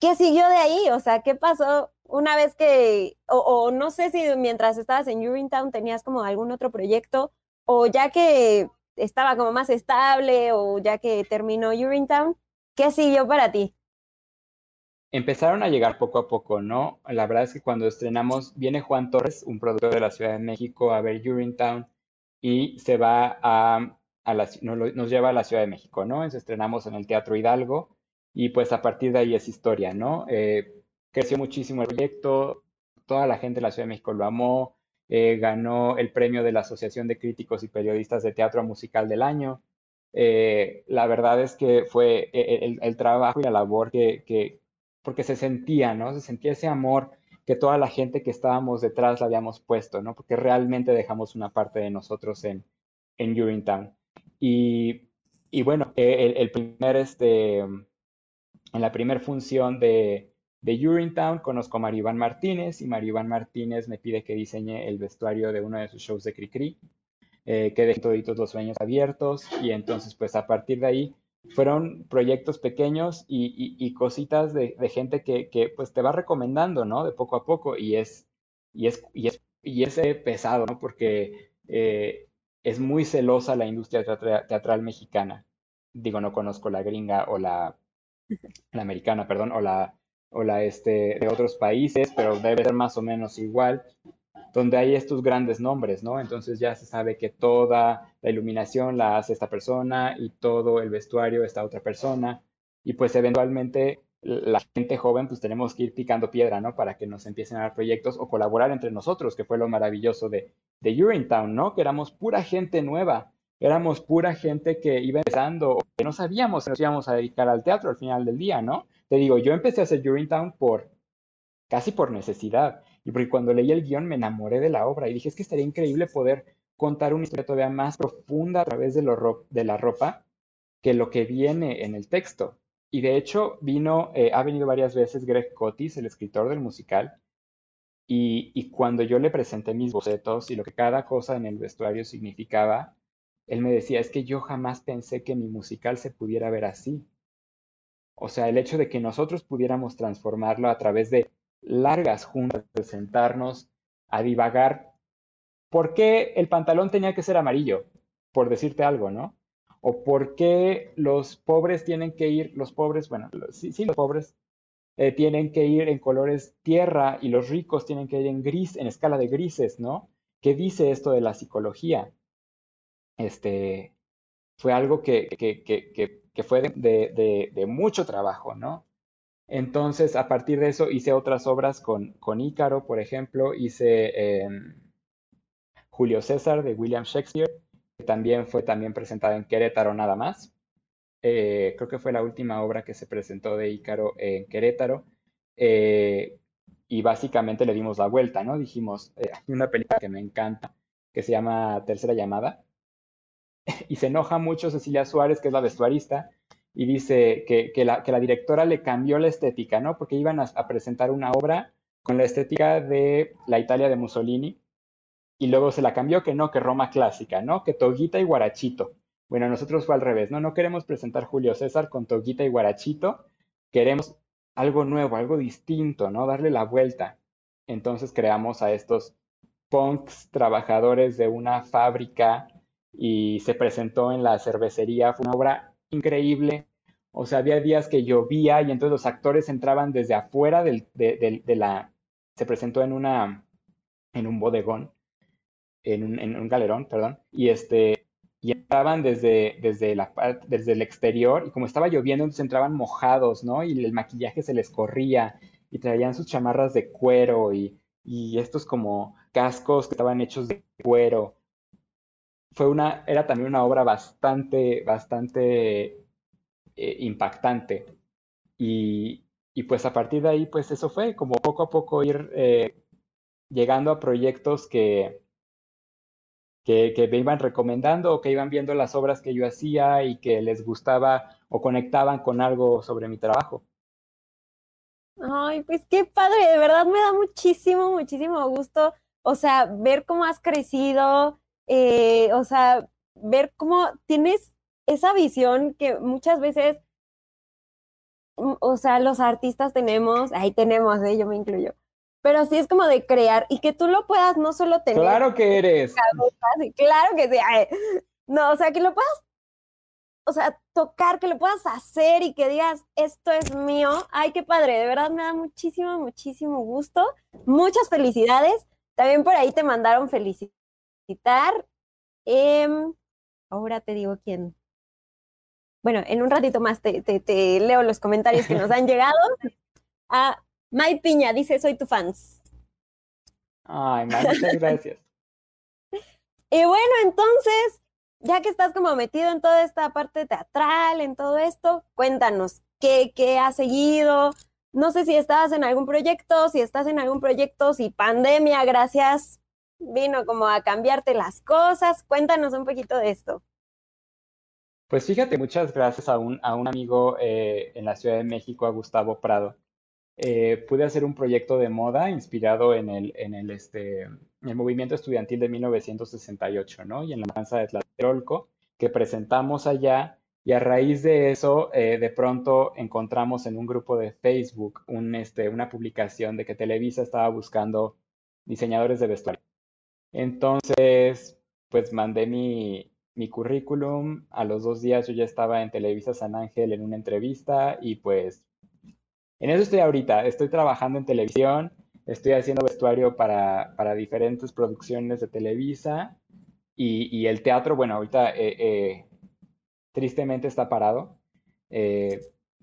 S3: ¿qué siguió de ahí? O sea, ¿qué pasó una vez que, o, no sé si mientras estabas en Urinetown tenías como algún otro proyecto, o ya que estaba como más estable, o ya que terminó Urinetown, ¿qué siguió para ti?
S4: Empezaron a llegar poco a poco, ¿no? La verdad es que cuando estrenamos, viene Juan Torres, un productor de la Ciudad de México, a ver Urinetown y se va a, a la, nos, nos lleva a la Ciudad de México, ¿no? Entonces estrenamos en el Teatro Hidalgo y pues a partir de ahí es historia, ¿no? Eh, creció muchísimo el proyecto, toda la gente de la Ciudad de México lo amó, eh, ganó el premio de la Asociación de Críticos y Periodistas de Teatro Musical del Año. Eh, la verdad es que fue el, trabajo y la labor que, que, porque se sentía, ¿no? Se sentía ese amor que toda la gente que estábamos detrás la habíamos puesto, ¿no? Porque realmente dejamos una parte de nosotros en, en Urinetown. Y, y bueno, el, el primer, este, en la primera función de, de Urinetown conozco a Maribán Martínez y Maribán Martínez me pide que diseñe el vestuario de uno de sus shows de Cricri, eh, que deje toditos los sueños abiertos y entonces pues a partir de ahí fueron proyectos pequeños y, cositas de, gente que, pues te va recomendando, ¿no? De poco a poco y es, y es, y es, y es pesado, ¿no? Porque eh, es muy celosa la industria teatral mexicana. Digo, no conozco la gringa o la la americana, perdón, o la, o la este, de otros países, pero debe ser más o menos igual, donde hay estos grandes nombres, ¿no? Entonces ya se sabe que toda la iluminación la hace esta persona y todo el vestuario esta otra persona, y pues eventualmente la gente joven pues tenemos que ir picando piedra, ¿no? Para que nos empiecen a dar proyectos o colaborar entre nosotros, que fue lo maravilloso de, de Urinetown, ¿no? Que éramos pura gente nueva éramos pura gente que iba empezando, que no sabíamos si nos íbamos a dedicar al teatro al final del día, ¿no? Te digo, yo empecé a hacer Urinetown por, casi por necesidad, y porque cuando leí el guion me enamoré de la obra y dije, es que estaría increíble poder contar una historia todavía más profunda a través de, lo, de la ropa que lo que viene en el texto. Y de hecho vino, eh, ha venido varias veces Greg Cotis, el escritor del musical, y, y, cuando yo le presenté mis bocetos y lo que cada cosa en el vestuario significaba, él me decía, es que yo jamás pensé que mi musical se pudiera ver así. O sea, el hecho de que nosotros pudiéramos transformarlo a través de largas juntas, de sentarnos a divagar, ¿por qué el pantalón tenía que ser amarillo? Por decirte algo, ¿no? O por qué los pobres tienen que ir, los pobres, bueno, sí, los pobres eh, tienen que ir en colores tierra y los ricos tienen que ir en gris, en escala de grises, ¿no? ¿Qué dice esto de la psicología? este, fue algo que, que, que, que fue de, mucho trabajo, ¿no? Entonces, a partir de eso, hice otras obras con, con Ícaro, por ejemplo, hice em, Julio César de William Shakespeare, que también fue también presentada en Querétaro nada más. Eh, creo que fue la última obra que se presentó de Ícaro en Querétaro. Eh, y básicamente le dimos la vuelta, ¿no? Dijimos, eh, una película que me encanta, que se llama Tercera Llamada, y se enoja mucho Cecilia Suárez, que es la vestuarista, y dice que, la, directora le cambió la estética, ¿no? Porque iban a, presentar una obra con la estética de la Italia de Mussolini y luego se la cambió que no, que Roma clásica, ¿no? Que toguita y guarachito. Bueno, nosotros fue al revés, ¿no? No queremos presentar Julio César con toguita y guarachito, queremos algo nuevo, algo distinto, ¿no? Darle la vuelta. Entonces creamos a estos punks trabajadores de una fábrica y se presentó en la cervecería. Fue una obra increíble. O sea, había días que llovía y entonces los actores entraban desde afuera del, de, la... Se presentó en una... en un bodegón, en un, en un galerón, perdón, y este... Y entraban desde, desde, la, desde el exterior y como estaba lloviendo, entonces entraban mojados, ¿no? Y el maquillaje se les corría y traían sus chamarras de cuero y, y estos como cascos que estaban hechos de cuero fue una, era también una obra bastante, bastante eh, impactante. Y, pues a partir de ahí, pues eso fue como poco a poco ir eh, llegando a proyectos que, que, me iban recomendando o que iban viendo las obras que yo hacía y que les gustaba o conectaban con algo sobre mi trabajo.
S3: Ay, pues qué padre, de verdad me da muchísimo, muchísimo gusto, o sea, ver cómo has crecido, eh, o sea, ver cómo tienes esa visión que muchas veces, mm, o sea, los artistas tenemos, ahí tenemos, ¿eh? yo me incluyo, pero sí es como de crear y que tú lo puedas no solo tener.
S4: Claro que eres.
S3: Claro que sí. no, o sea, que lo puedas, o sea, tocar, que lo puedas hacer y que digas, esto es mío. Ay, qué padre, de verdad me da muchísimo, muchísimo gusto. Muchas felicidades. También por ahí te mandaron felicidades citar. Em, ahora te digo quién. Bueno, en un ratito más te, leo los comentarios que nos han llegado. A ah, May Piña dice, soy tu fans.
S4: Ay, muchas gracias.
S3: y bueno, entonces, ya que estás como metido en toda esta parte teatral, en todo esto, cuéntanos, ¿qué, qué has seguido? No sé si estás en algún proyecto, si estás en algún proyecto, si pandemia, gracias vino como a cambiarte las cosas. Cuéntanos un poquito de esto.
S4: Pues fíjate, muchas gracias a un, a un amigo eh, en la Ciudad de México, a Gustavo Prado. Eh, pude hacer un proyecto de moda inspirado en el, en el, este, el movimiento estudiantil de 1968, ¿no? Y en la danza de Tlatelolco, que presentamos allá. Y a raíz de eso, eh, de pronto encontramos en un grupo de Facebook un, este, una publicación de que Televisa estaba buscando diseñadores de vestuario. Entonces, pues mandé mi, mi currículum. A los dos días yo ya estaba en Televisa San Ángel en una entrevista y pues en eso estoy ahorita. Estoy trabajando en televisión, estoy haciendo vestuario para, para diferentes producciones de Televisa y, el teatro, bueno, ahorita eh, eh, tristemente está parado. Eh,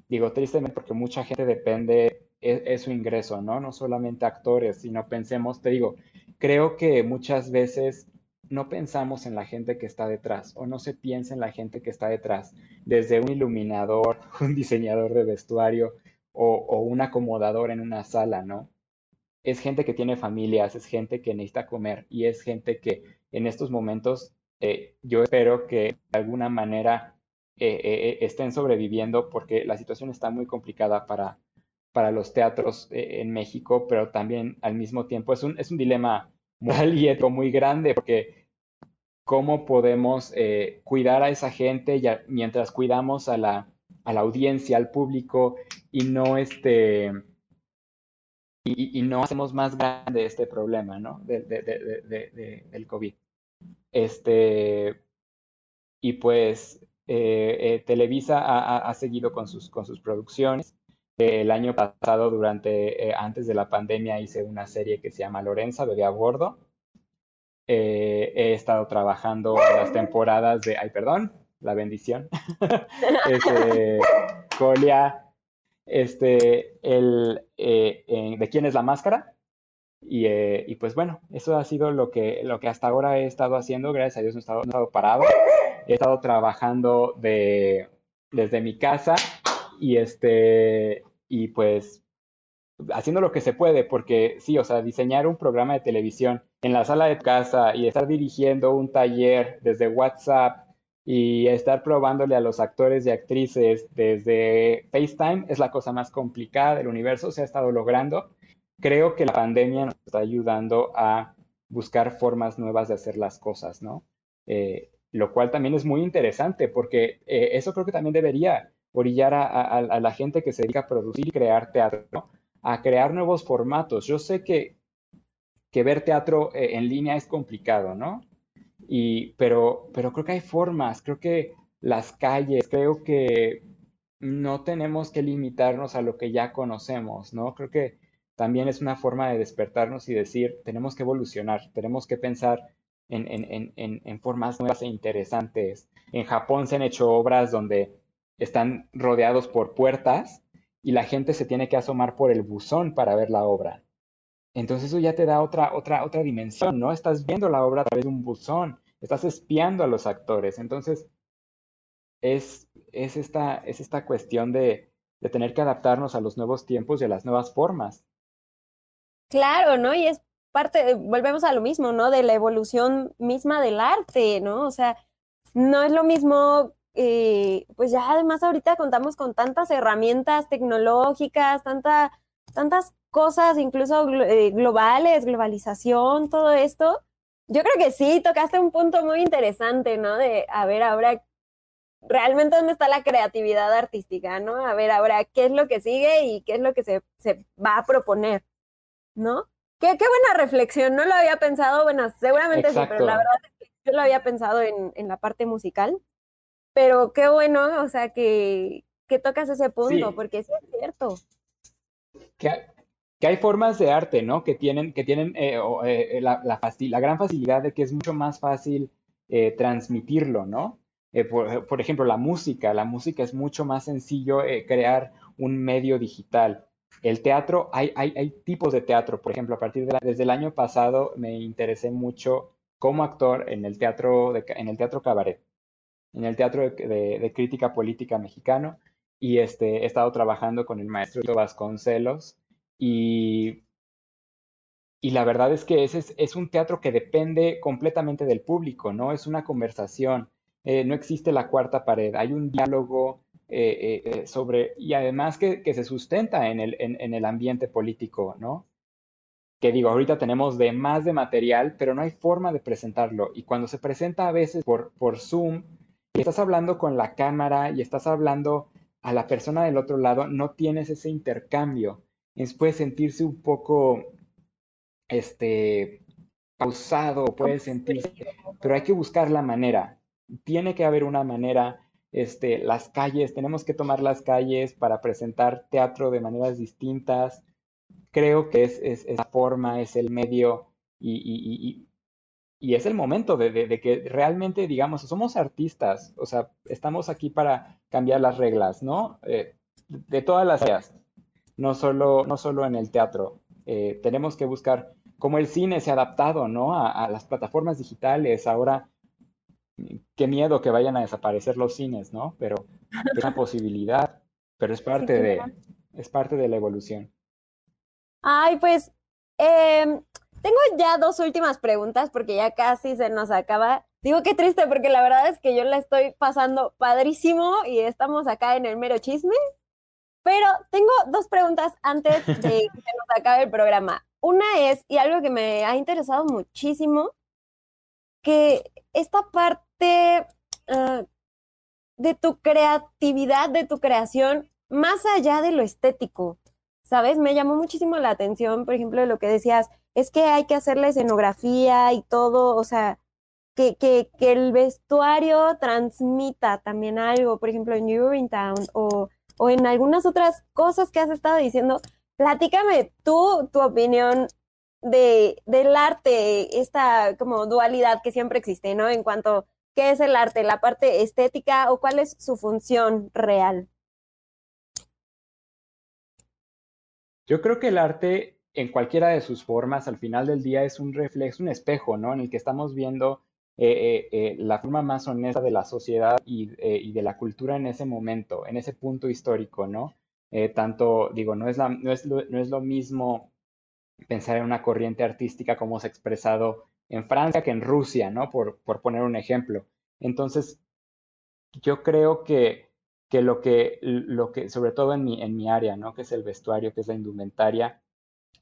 S4: digo tristemente porque mucha gente depende, es, es, su ingreso, ¿no? No solamente actores, sino pensemos, te digo, creo que muchas veces no pensamos en la gente que está detrás o no se piensa en la gente que está detrás, desde un iluminador, un diseñador de vestuario o, un acomodador en una sala, ¿no? Es gente que tiene familias, es gente que necesita comer y es gente que en estos momentos eh, yo espero que de alguna manera eh, eh, estén sobreviviendo porque la situación está muy complicada para, para los teatros en México, pero también al mismo tiempo es un, es un dilema moral y ético muy grande, porque cómo podemos cuidar a esa gente mientras cuidamos a la, a la, audiencia, al público, y no este y, no hacemos más grande este problema, ¿no? De, del COVID. Este, y pues eh, eh, Televisa ha, ha, seguido con sus, con sus producciones. El año pasado, durante, eh, antes de la pandemia, hice una serie que se llama Lorenza, Bebé a Bordo. Eh, he estado trabajando las temporadas de, ay, perdón, la bendición. este, Colia, este, el, eh, ¿de quién es la máscara? Y, y, pues bueno, eso ha sido lo que, lo que hasta ahora he estado haciendo. Gracias a Dios no he estado, no he estado parado. He estado trabajando de, desde mi casa y este, y pues haciendo lo que se puede, porque sí, o sea, diseñar un programa de televisión en la sala de casa y estar dirigiendo un taller desde WhatsApp y estar probándole a los actores y actrices desde FaceTime es la cosa más complicada del universo, se ha estado logrando. Creo que la pandemia nos está ayudando a buscar formas nuevas de hacer las cosas, ¿no? Eh, lo cual también es muy interesante porque eh, eso creo que también debería orillar a, la gente que se dedica a producir y crear teatro, a crear nuevos formatos. Yo sé que, que ver teatro eh, en línea es complicado, ¿no? Y, pero, pero creo que hay formas, creo que las calles, creo que no tenemos que limitarnos a lo que ya conocemos, ¿no? Creo que también es una forma de despertarnos y decir, tenemos que evolucionar, tenemos que pensar en, en, formas nuevas e interesantes. En Japón se han hecho obras donde están rodeados por puertas y la gente se tiene que asomar por el buzón para ver la obra. Entonces eso ya te da otra, otra, otra dimensión, ¿no? Estás viendo la obra a través de un buzón, estás espiando a los actores. Entonces, es, es, esta, es esta cuestión de, de tener que adaptarnos a los nuevos tiempos y a las nuevas formas.
S3: Claro, ¿no? Y es parte, volvemos a lo mismo, ¿no? De la evolución misma del arte, ¿no? O sea, no es lo mismo eh, pues ya además ahorita contamos con tantas herramientas tecnológicas, tanta, tantas cosas, incluso eh, globales, globalización, todo esto. Yo creo que sí, tocaste un punto muy interesante, ¿no? De, a ver, ahora, realmente dónde está la creatividad artística, ¿no? A ver, ahora, ¿qué es lo que sigue y qué es lo que se, se va a proponer, ¿no? Qué, qué, buena reflexión, no lo había pensado, bueno, seguramente sí, pero la verdad es que yo lo había pensado en, en la parte musical. Pero qué bueno, o sea, que, que tocas ese punto, porque es cierto.
S4: Que, hay formas de arte, ¿no? Que tienen, que tienen eh, eh, la, gran facilidad de que es mucho más fácil eh, transmitirlo, ¿no? Por, ejemplo, la música. La música es mucho más sencillo crear un medio digital. El teatro, hay, tipos de teatro. Por ejemplo, a partir de desde el año pasado me interesé mucho como actor en el teatro, en el teatro cabaret en el Teatro de, Crítica Política Mexicano y este, he estado trabajando con el maestro Vasconcelos y, y la verdad es que ese es, un teatro que depende completamente del público, ¿no? Es una conversación, eh, no existe la cuarta pared, hay un diálogo eh, eh, sobre, y además que, que se sustenta en el, en, el ambiente político, ¿no? que digo, ahorita tenemos de más de material, pero no hay forma de presentarlo. Y cuando se presenta a veces por, por Zoom, estás hablando con la cámara y estás hablando a la persona del otro lado, no tienes ese intercambio. puede sentirse un poco, este, pausado, puede sentirse, pero hay que buscar la manera. Tiene que haber una manera, este, las calles, tenemos que tomar las calles para presentar teatro de maneras distintas. Creo que es, es, la forma, es el medio y, y es el momento de, que realmente, digamos, somos artistas, o sea, estamos aquí para cambiar las reglas, ¿no? Eh, de todas las áreas, no solo, no solo en el teatro. Eh, tenemos que buscar cómo el cine se ha adaptado, ¿no? A, las plataformas digitales. Ahora, qué miedo que vayan a desaparecer los cines, ¿no? Pero es una posibilidad, pero es parte de, es parte de la evolución.
S3: Ay, pues, eh, tengo ya dos últimas preguntas porque ya casi se nos acaba. Digo qué triste porque la verdad es que yo la estoy pasando padrísimo y estamos acá en el mero chisme. Pero tengo dos preguntas antes de que se nos acabe el programa. Una es, y algo que me ha interesado muchísimo, que esta parte uh, de tu creatividad, de tu creación, más allá de lo estético, ¿sabes? Me llamó muchísimo la atención, por ejemplo, lo que decías, es que hay que hacer la escenografía y todo, o sea, que, que, que el vestuario transmita también algo, por ejemplo, en Urinetown o, o en algunas otras cosas que has estado diciendo. Platícame tú tu opinión de, del arte, esta como dualidad que siempre existe, ¿no? En cuanto, ¿qué es el arte? ¿La parte estética o cuál es su función real?
S4: Yo creo que el arte en cualquiera de sus formas, al final del día es un reflejo, un espejo, ¿no? En el que estamos viendo eh, eh, eh, la forma más honesta de la sociedad y, de la cultura en ese momento, en ese punto histórico, ¿no? tanto, digo, no es, no, es lo, no es lo mismo pensar en una corriente artística como se ha expresado en Francia que en Rusia, ¿no? Por, por poner un ejemplo. Entonces, yo creo que, que, lo que, lo que, sobre todo en mi, en mi área, ¿no? Que es el vestuario, que es la indumentaria,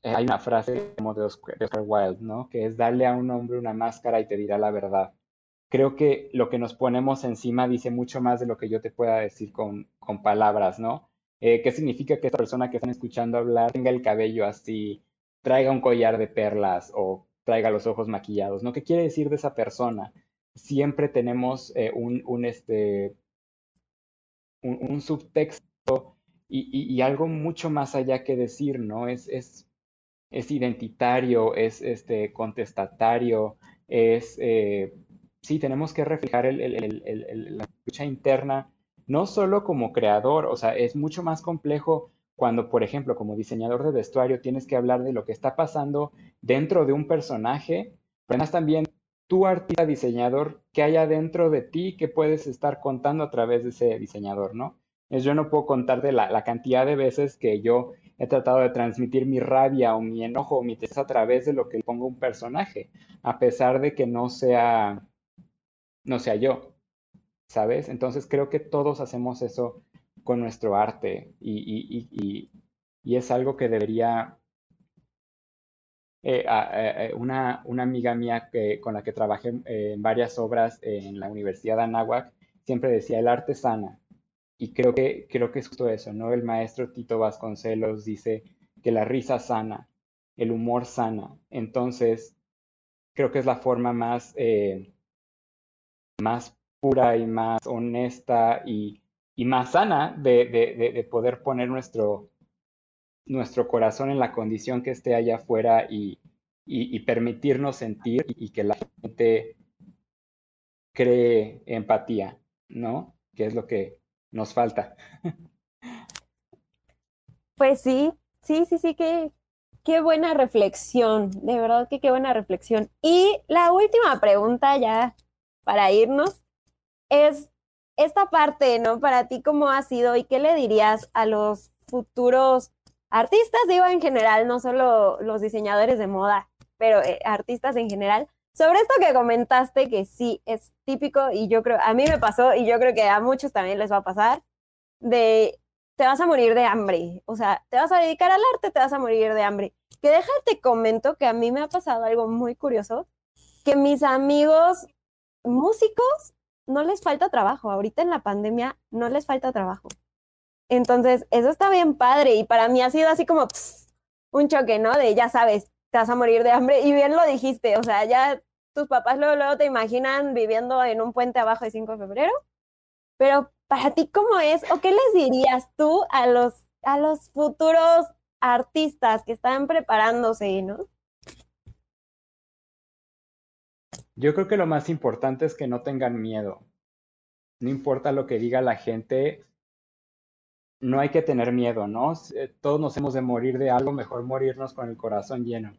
S4: eh, hay una frase como de Oscar, Wilde, ¿no? Que es darle a un hombre una máscara y te dirá la verdad. Creo que lo que nos ponemos encima dice mucho más de lo que yo te pueda decir con, con palabras, ¿no? Eh, ¿Qué significa que esta persona que están escuchando hablar tenga el cabello así, traiga un collar de perlas o traiga los ojos maquillados, ¿no? ¿Qué quiere decir de esa persona? Siempre tenemos eh, un, un, este, un, subtexto y, y, algo mucho más allá que decir, ¿no? Es, es es identitario, es este, contestatario, es, eh, sí, tenemos que reflejar la lucha interna, no solo como creador, o sea, es mucho más complejo cuando, por ejemplo, como diseñador de vestuario, tienes que hablar de lo que está pasando dentro de un personaje, pero además también tú, artista, diseñador, qué hay adentro de ti que puedes estar contando a través de ese diseñador, ¿no? Es, yo no puedo contar de la, la cantidad de veces que yo he tratado de transmitir mi rabia o mi enojo o mi tristeza a través de lo que pongo un personaje, a pesar de que no sea, no sea yo, ¿sabes? Entonces creo que todos hacemos eso con nuestro arte y, es algo que debería... Eh, una, una, amiga mía que, con la que trabajé en varias obras en la Universidad de Anáhuac siempre decía, el arte sana, y creo que, creo que es justo eso, ¿no? El maestro Tito Vasconcelos dice que la risa sana, el humor sana. Entonces, creo que es la forma más, eh, más pura y más honesta y, y más sana de, de, de, poder poner nuestro, nuestro corazón en la condición que esté allá afuera y, y, y permitirnos sentir y que la gente cree empatía, ¿no? Que es lo que nos falta.
S3: Pues sí, sí, sí, sí, qué, buena reflexión, de verdad que qué buena reflexión. Y la última pregunta ya para irnos es esta parte, ¿no? Para ti, ¿cómo ha sido y qué le dirías a los futuros artistas, digo en general, no solo los diseñadores de moda, pero eh, artistas en general, sobre esto que comentaste, que sí es típico y yo creo, a mí me pasó y yo creo que a muchos también les va a pasar, de te vas a morir de hambre, o sea, te vas a dedicar al arte, te vas a morir de hambre. Que déjate comento que a mí me ha pasado algo muy curioso, que mis amigos músicos no les falta trabajo, ahorita en la pandemia no les falta trabajo. Entonces, eso está bien padre y para mí ha sido así como un choque, ¿no? De ya sabes, te vas a morir de hambre. Y bien lo dijiste, o sea, ya tus papás luego, te imaginan viviendo en un puente abajo de 5 de febrero. Pero para ti, ¿cómo es? ¿O qué les dirías tú a los, a los futuros artistas que están preparándose, no?
S4: Yo creo que lo más importante es que no tengan miedo. No importa lo que diga la gente, no hay que tener miedo, ¿no? Eh, todos nos hemos de morir de algo, mejor morirnos con el corazón lleno.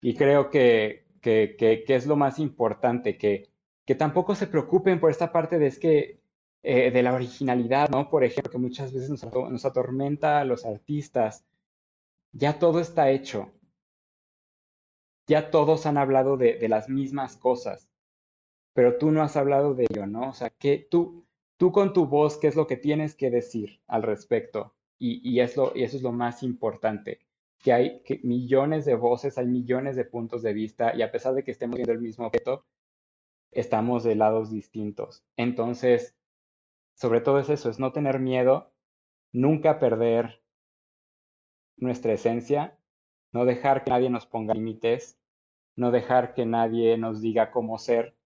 S4: Y creo que, que, que, es lo más importante, que, que tampoco se preocupen por esta parte de es que eh, de la originalidad, ¿no? Por ejemplo, que muchas veces nos, nos atormenta a los artistas. Ya todo está hecho. Ya todos han hablado de, de las mismas cosas, pero tú no has hablado de ello, ¿no? O sea, que tú, tú con tu voz, ¿qué es lo que tienes que decir al respecto? Y, es y eso es lo más importante, que hay millones de voces, hay millones de puntos de vista y a pesar de que estemos viendo el mismo objeto, estamos de lados distintos. Entonces, sobre todo es eso, es no tener miedo, nunca perder nuestra esencia, no dejar que nadie nos ponga límites, no dejar que nadie nos diga cómo ser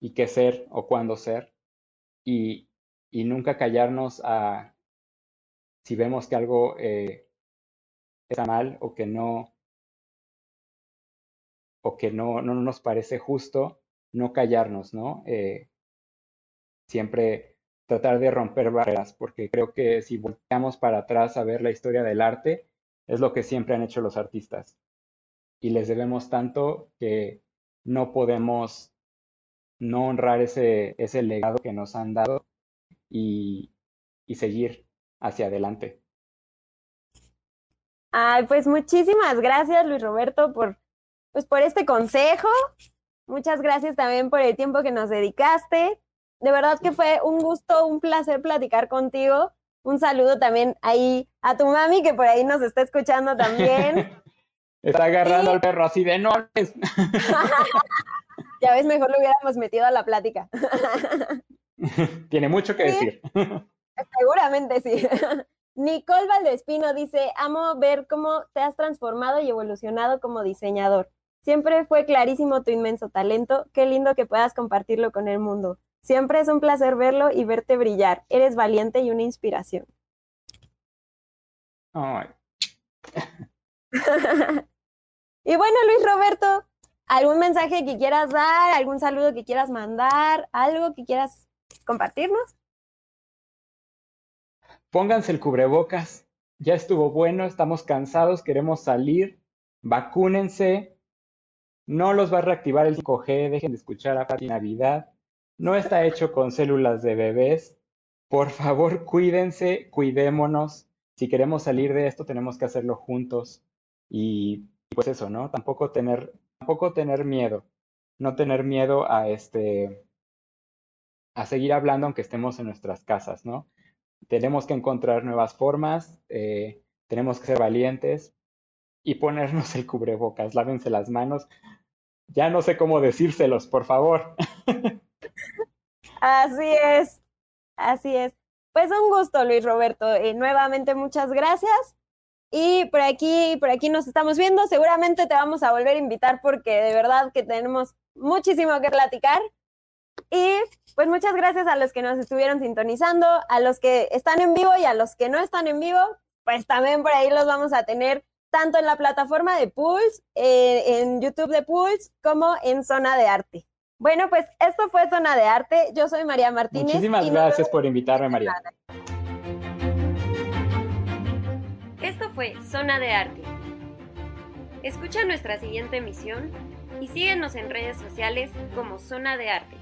S4: y qué ser o cuándo ser y, y nunca callarnos a si vemos que algo eh, está mal o que no o que no, no nos parece justo, no callarnos, ¿no? Eh, siempre tratar de romper barreras, porque creo que si volteamos para atrás a ver la historia del arte, es lo que siempre han hecho los artistas. Y les debemos tanto que no podemos no honrar ese, ese legado que nos han dado y, y seguir hacia adelante.
S3: Ay, pues muchísimas gracias, Luis Roberto, por, pues por este consejo. Muchas gracias también por el tiempo que nos dedicaste. De verdad que fue un gusto, un placer platicar contigo. Un saludo también ahí a tu mami que por ahí nos está escuchando también.
S4: está agarrando al perro así de no.
S3: ya ves, mejor lo hubiéramos metido a la plática.
S4: Tiene mucho que decir.
S3: Seguramente sí. Nicole Valdespino dice, amo ver cómo te has transformado y evolucionado como diseñador. Siempre fue clarísimo tu inmenso talento. Qué lindo que puedas compartirlo con el mundo. Siempre es un placer verlo y verte brillar. Eres valiente y una inspiración. y bueno, Luis Roberto, ¿algún mensaje que quieras dar? ¿Algún saludo que quieras mandar? ¿Algo que quieras compartirnos?
S4: Pónganse el cubrebocas. Ya estuvo bueno, estamos cansados, queremos salir. Vacúnense. No los va a reactivar el 5G, dejen de escuchar a Pati Navidad. No está hecho con células de bebés. Por favor, cuídense, cuidémonos. Si queremos salir de esto, tenemos que hacerlo juntos. Y pues eso, ¿no? Tampoco tener, tampoco tener miedo. No tener miedo a este a seguir hablando aunque estemos en nuestras casas, ¿no? Tenemos que encontrar nuevas formas, eh, tenemos que ser valientes y ponernos el cubrebocas, lávense las manos. Ya no sé cómo decírselos, por favor.
S3: Así es, así es. Pues un gusto, Luis Roberto. Eh, nuevamente muchas gracias. Y por aquí, por aquí nos estamos viendo. Seguramente te vamos a volver a invitar porque de verdad que tenemos muchísimo que platicar. Y pues muchas gracias a los que nos estuvieron sintonizando, a los que están en vivo y a los que no están en vivo, pues también por ahí los vamos a tener tanto en la plataforma de Pulse, eh, en YouTube de Pulse, como en Zona de Arte. Bueno, pues esto fue Zona de Arte. Yo soy María Martínez.
S4: Muchísimas gracias por invitarme, María.
S2: Esto fue Zona de Arte. Escucha nuestra siguiente emisión y síguenos en redes sociales como Zona de Arte.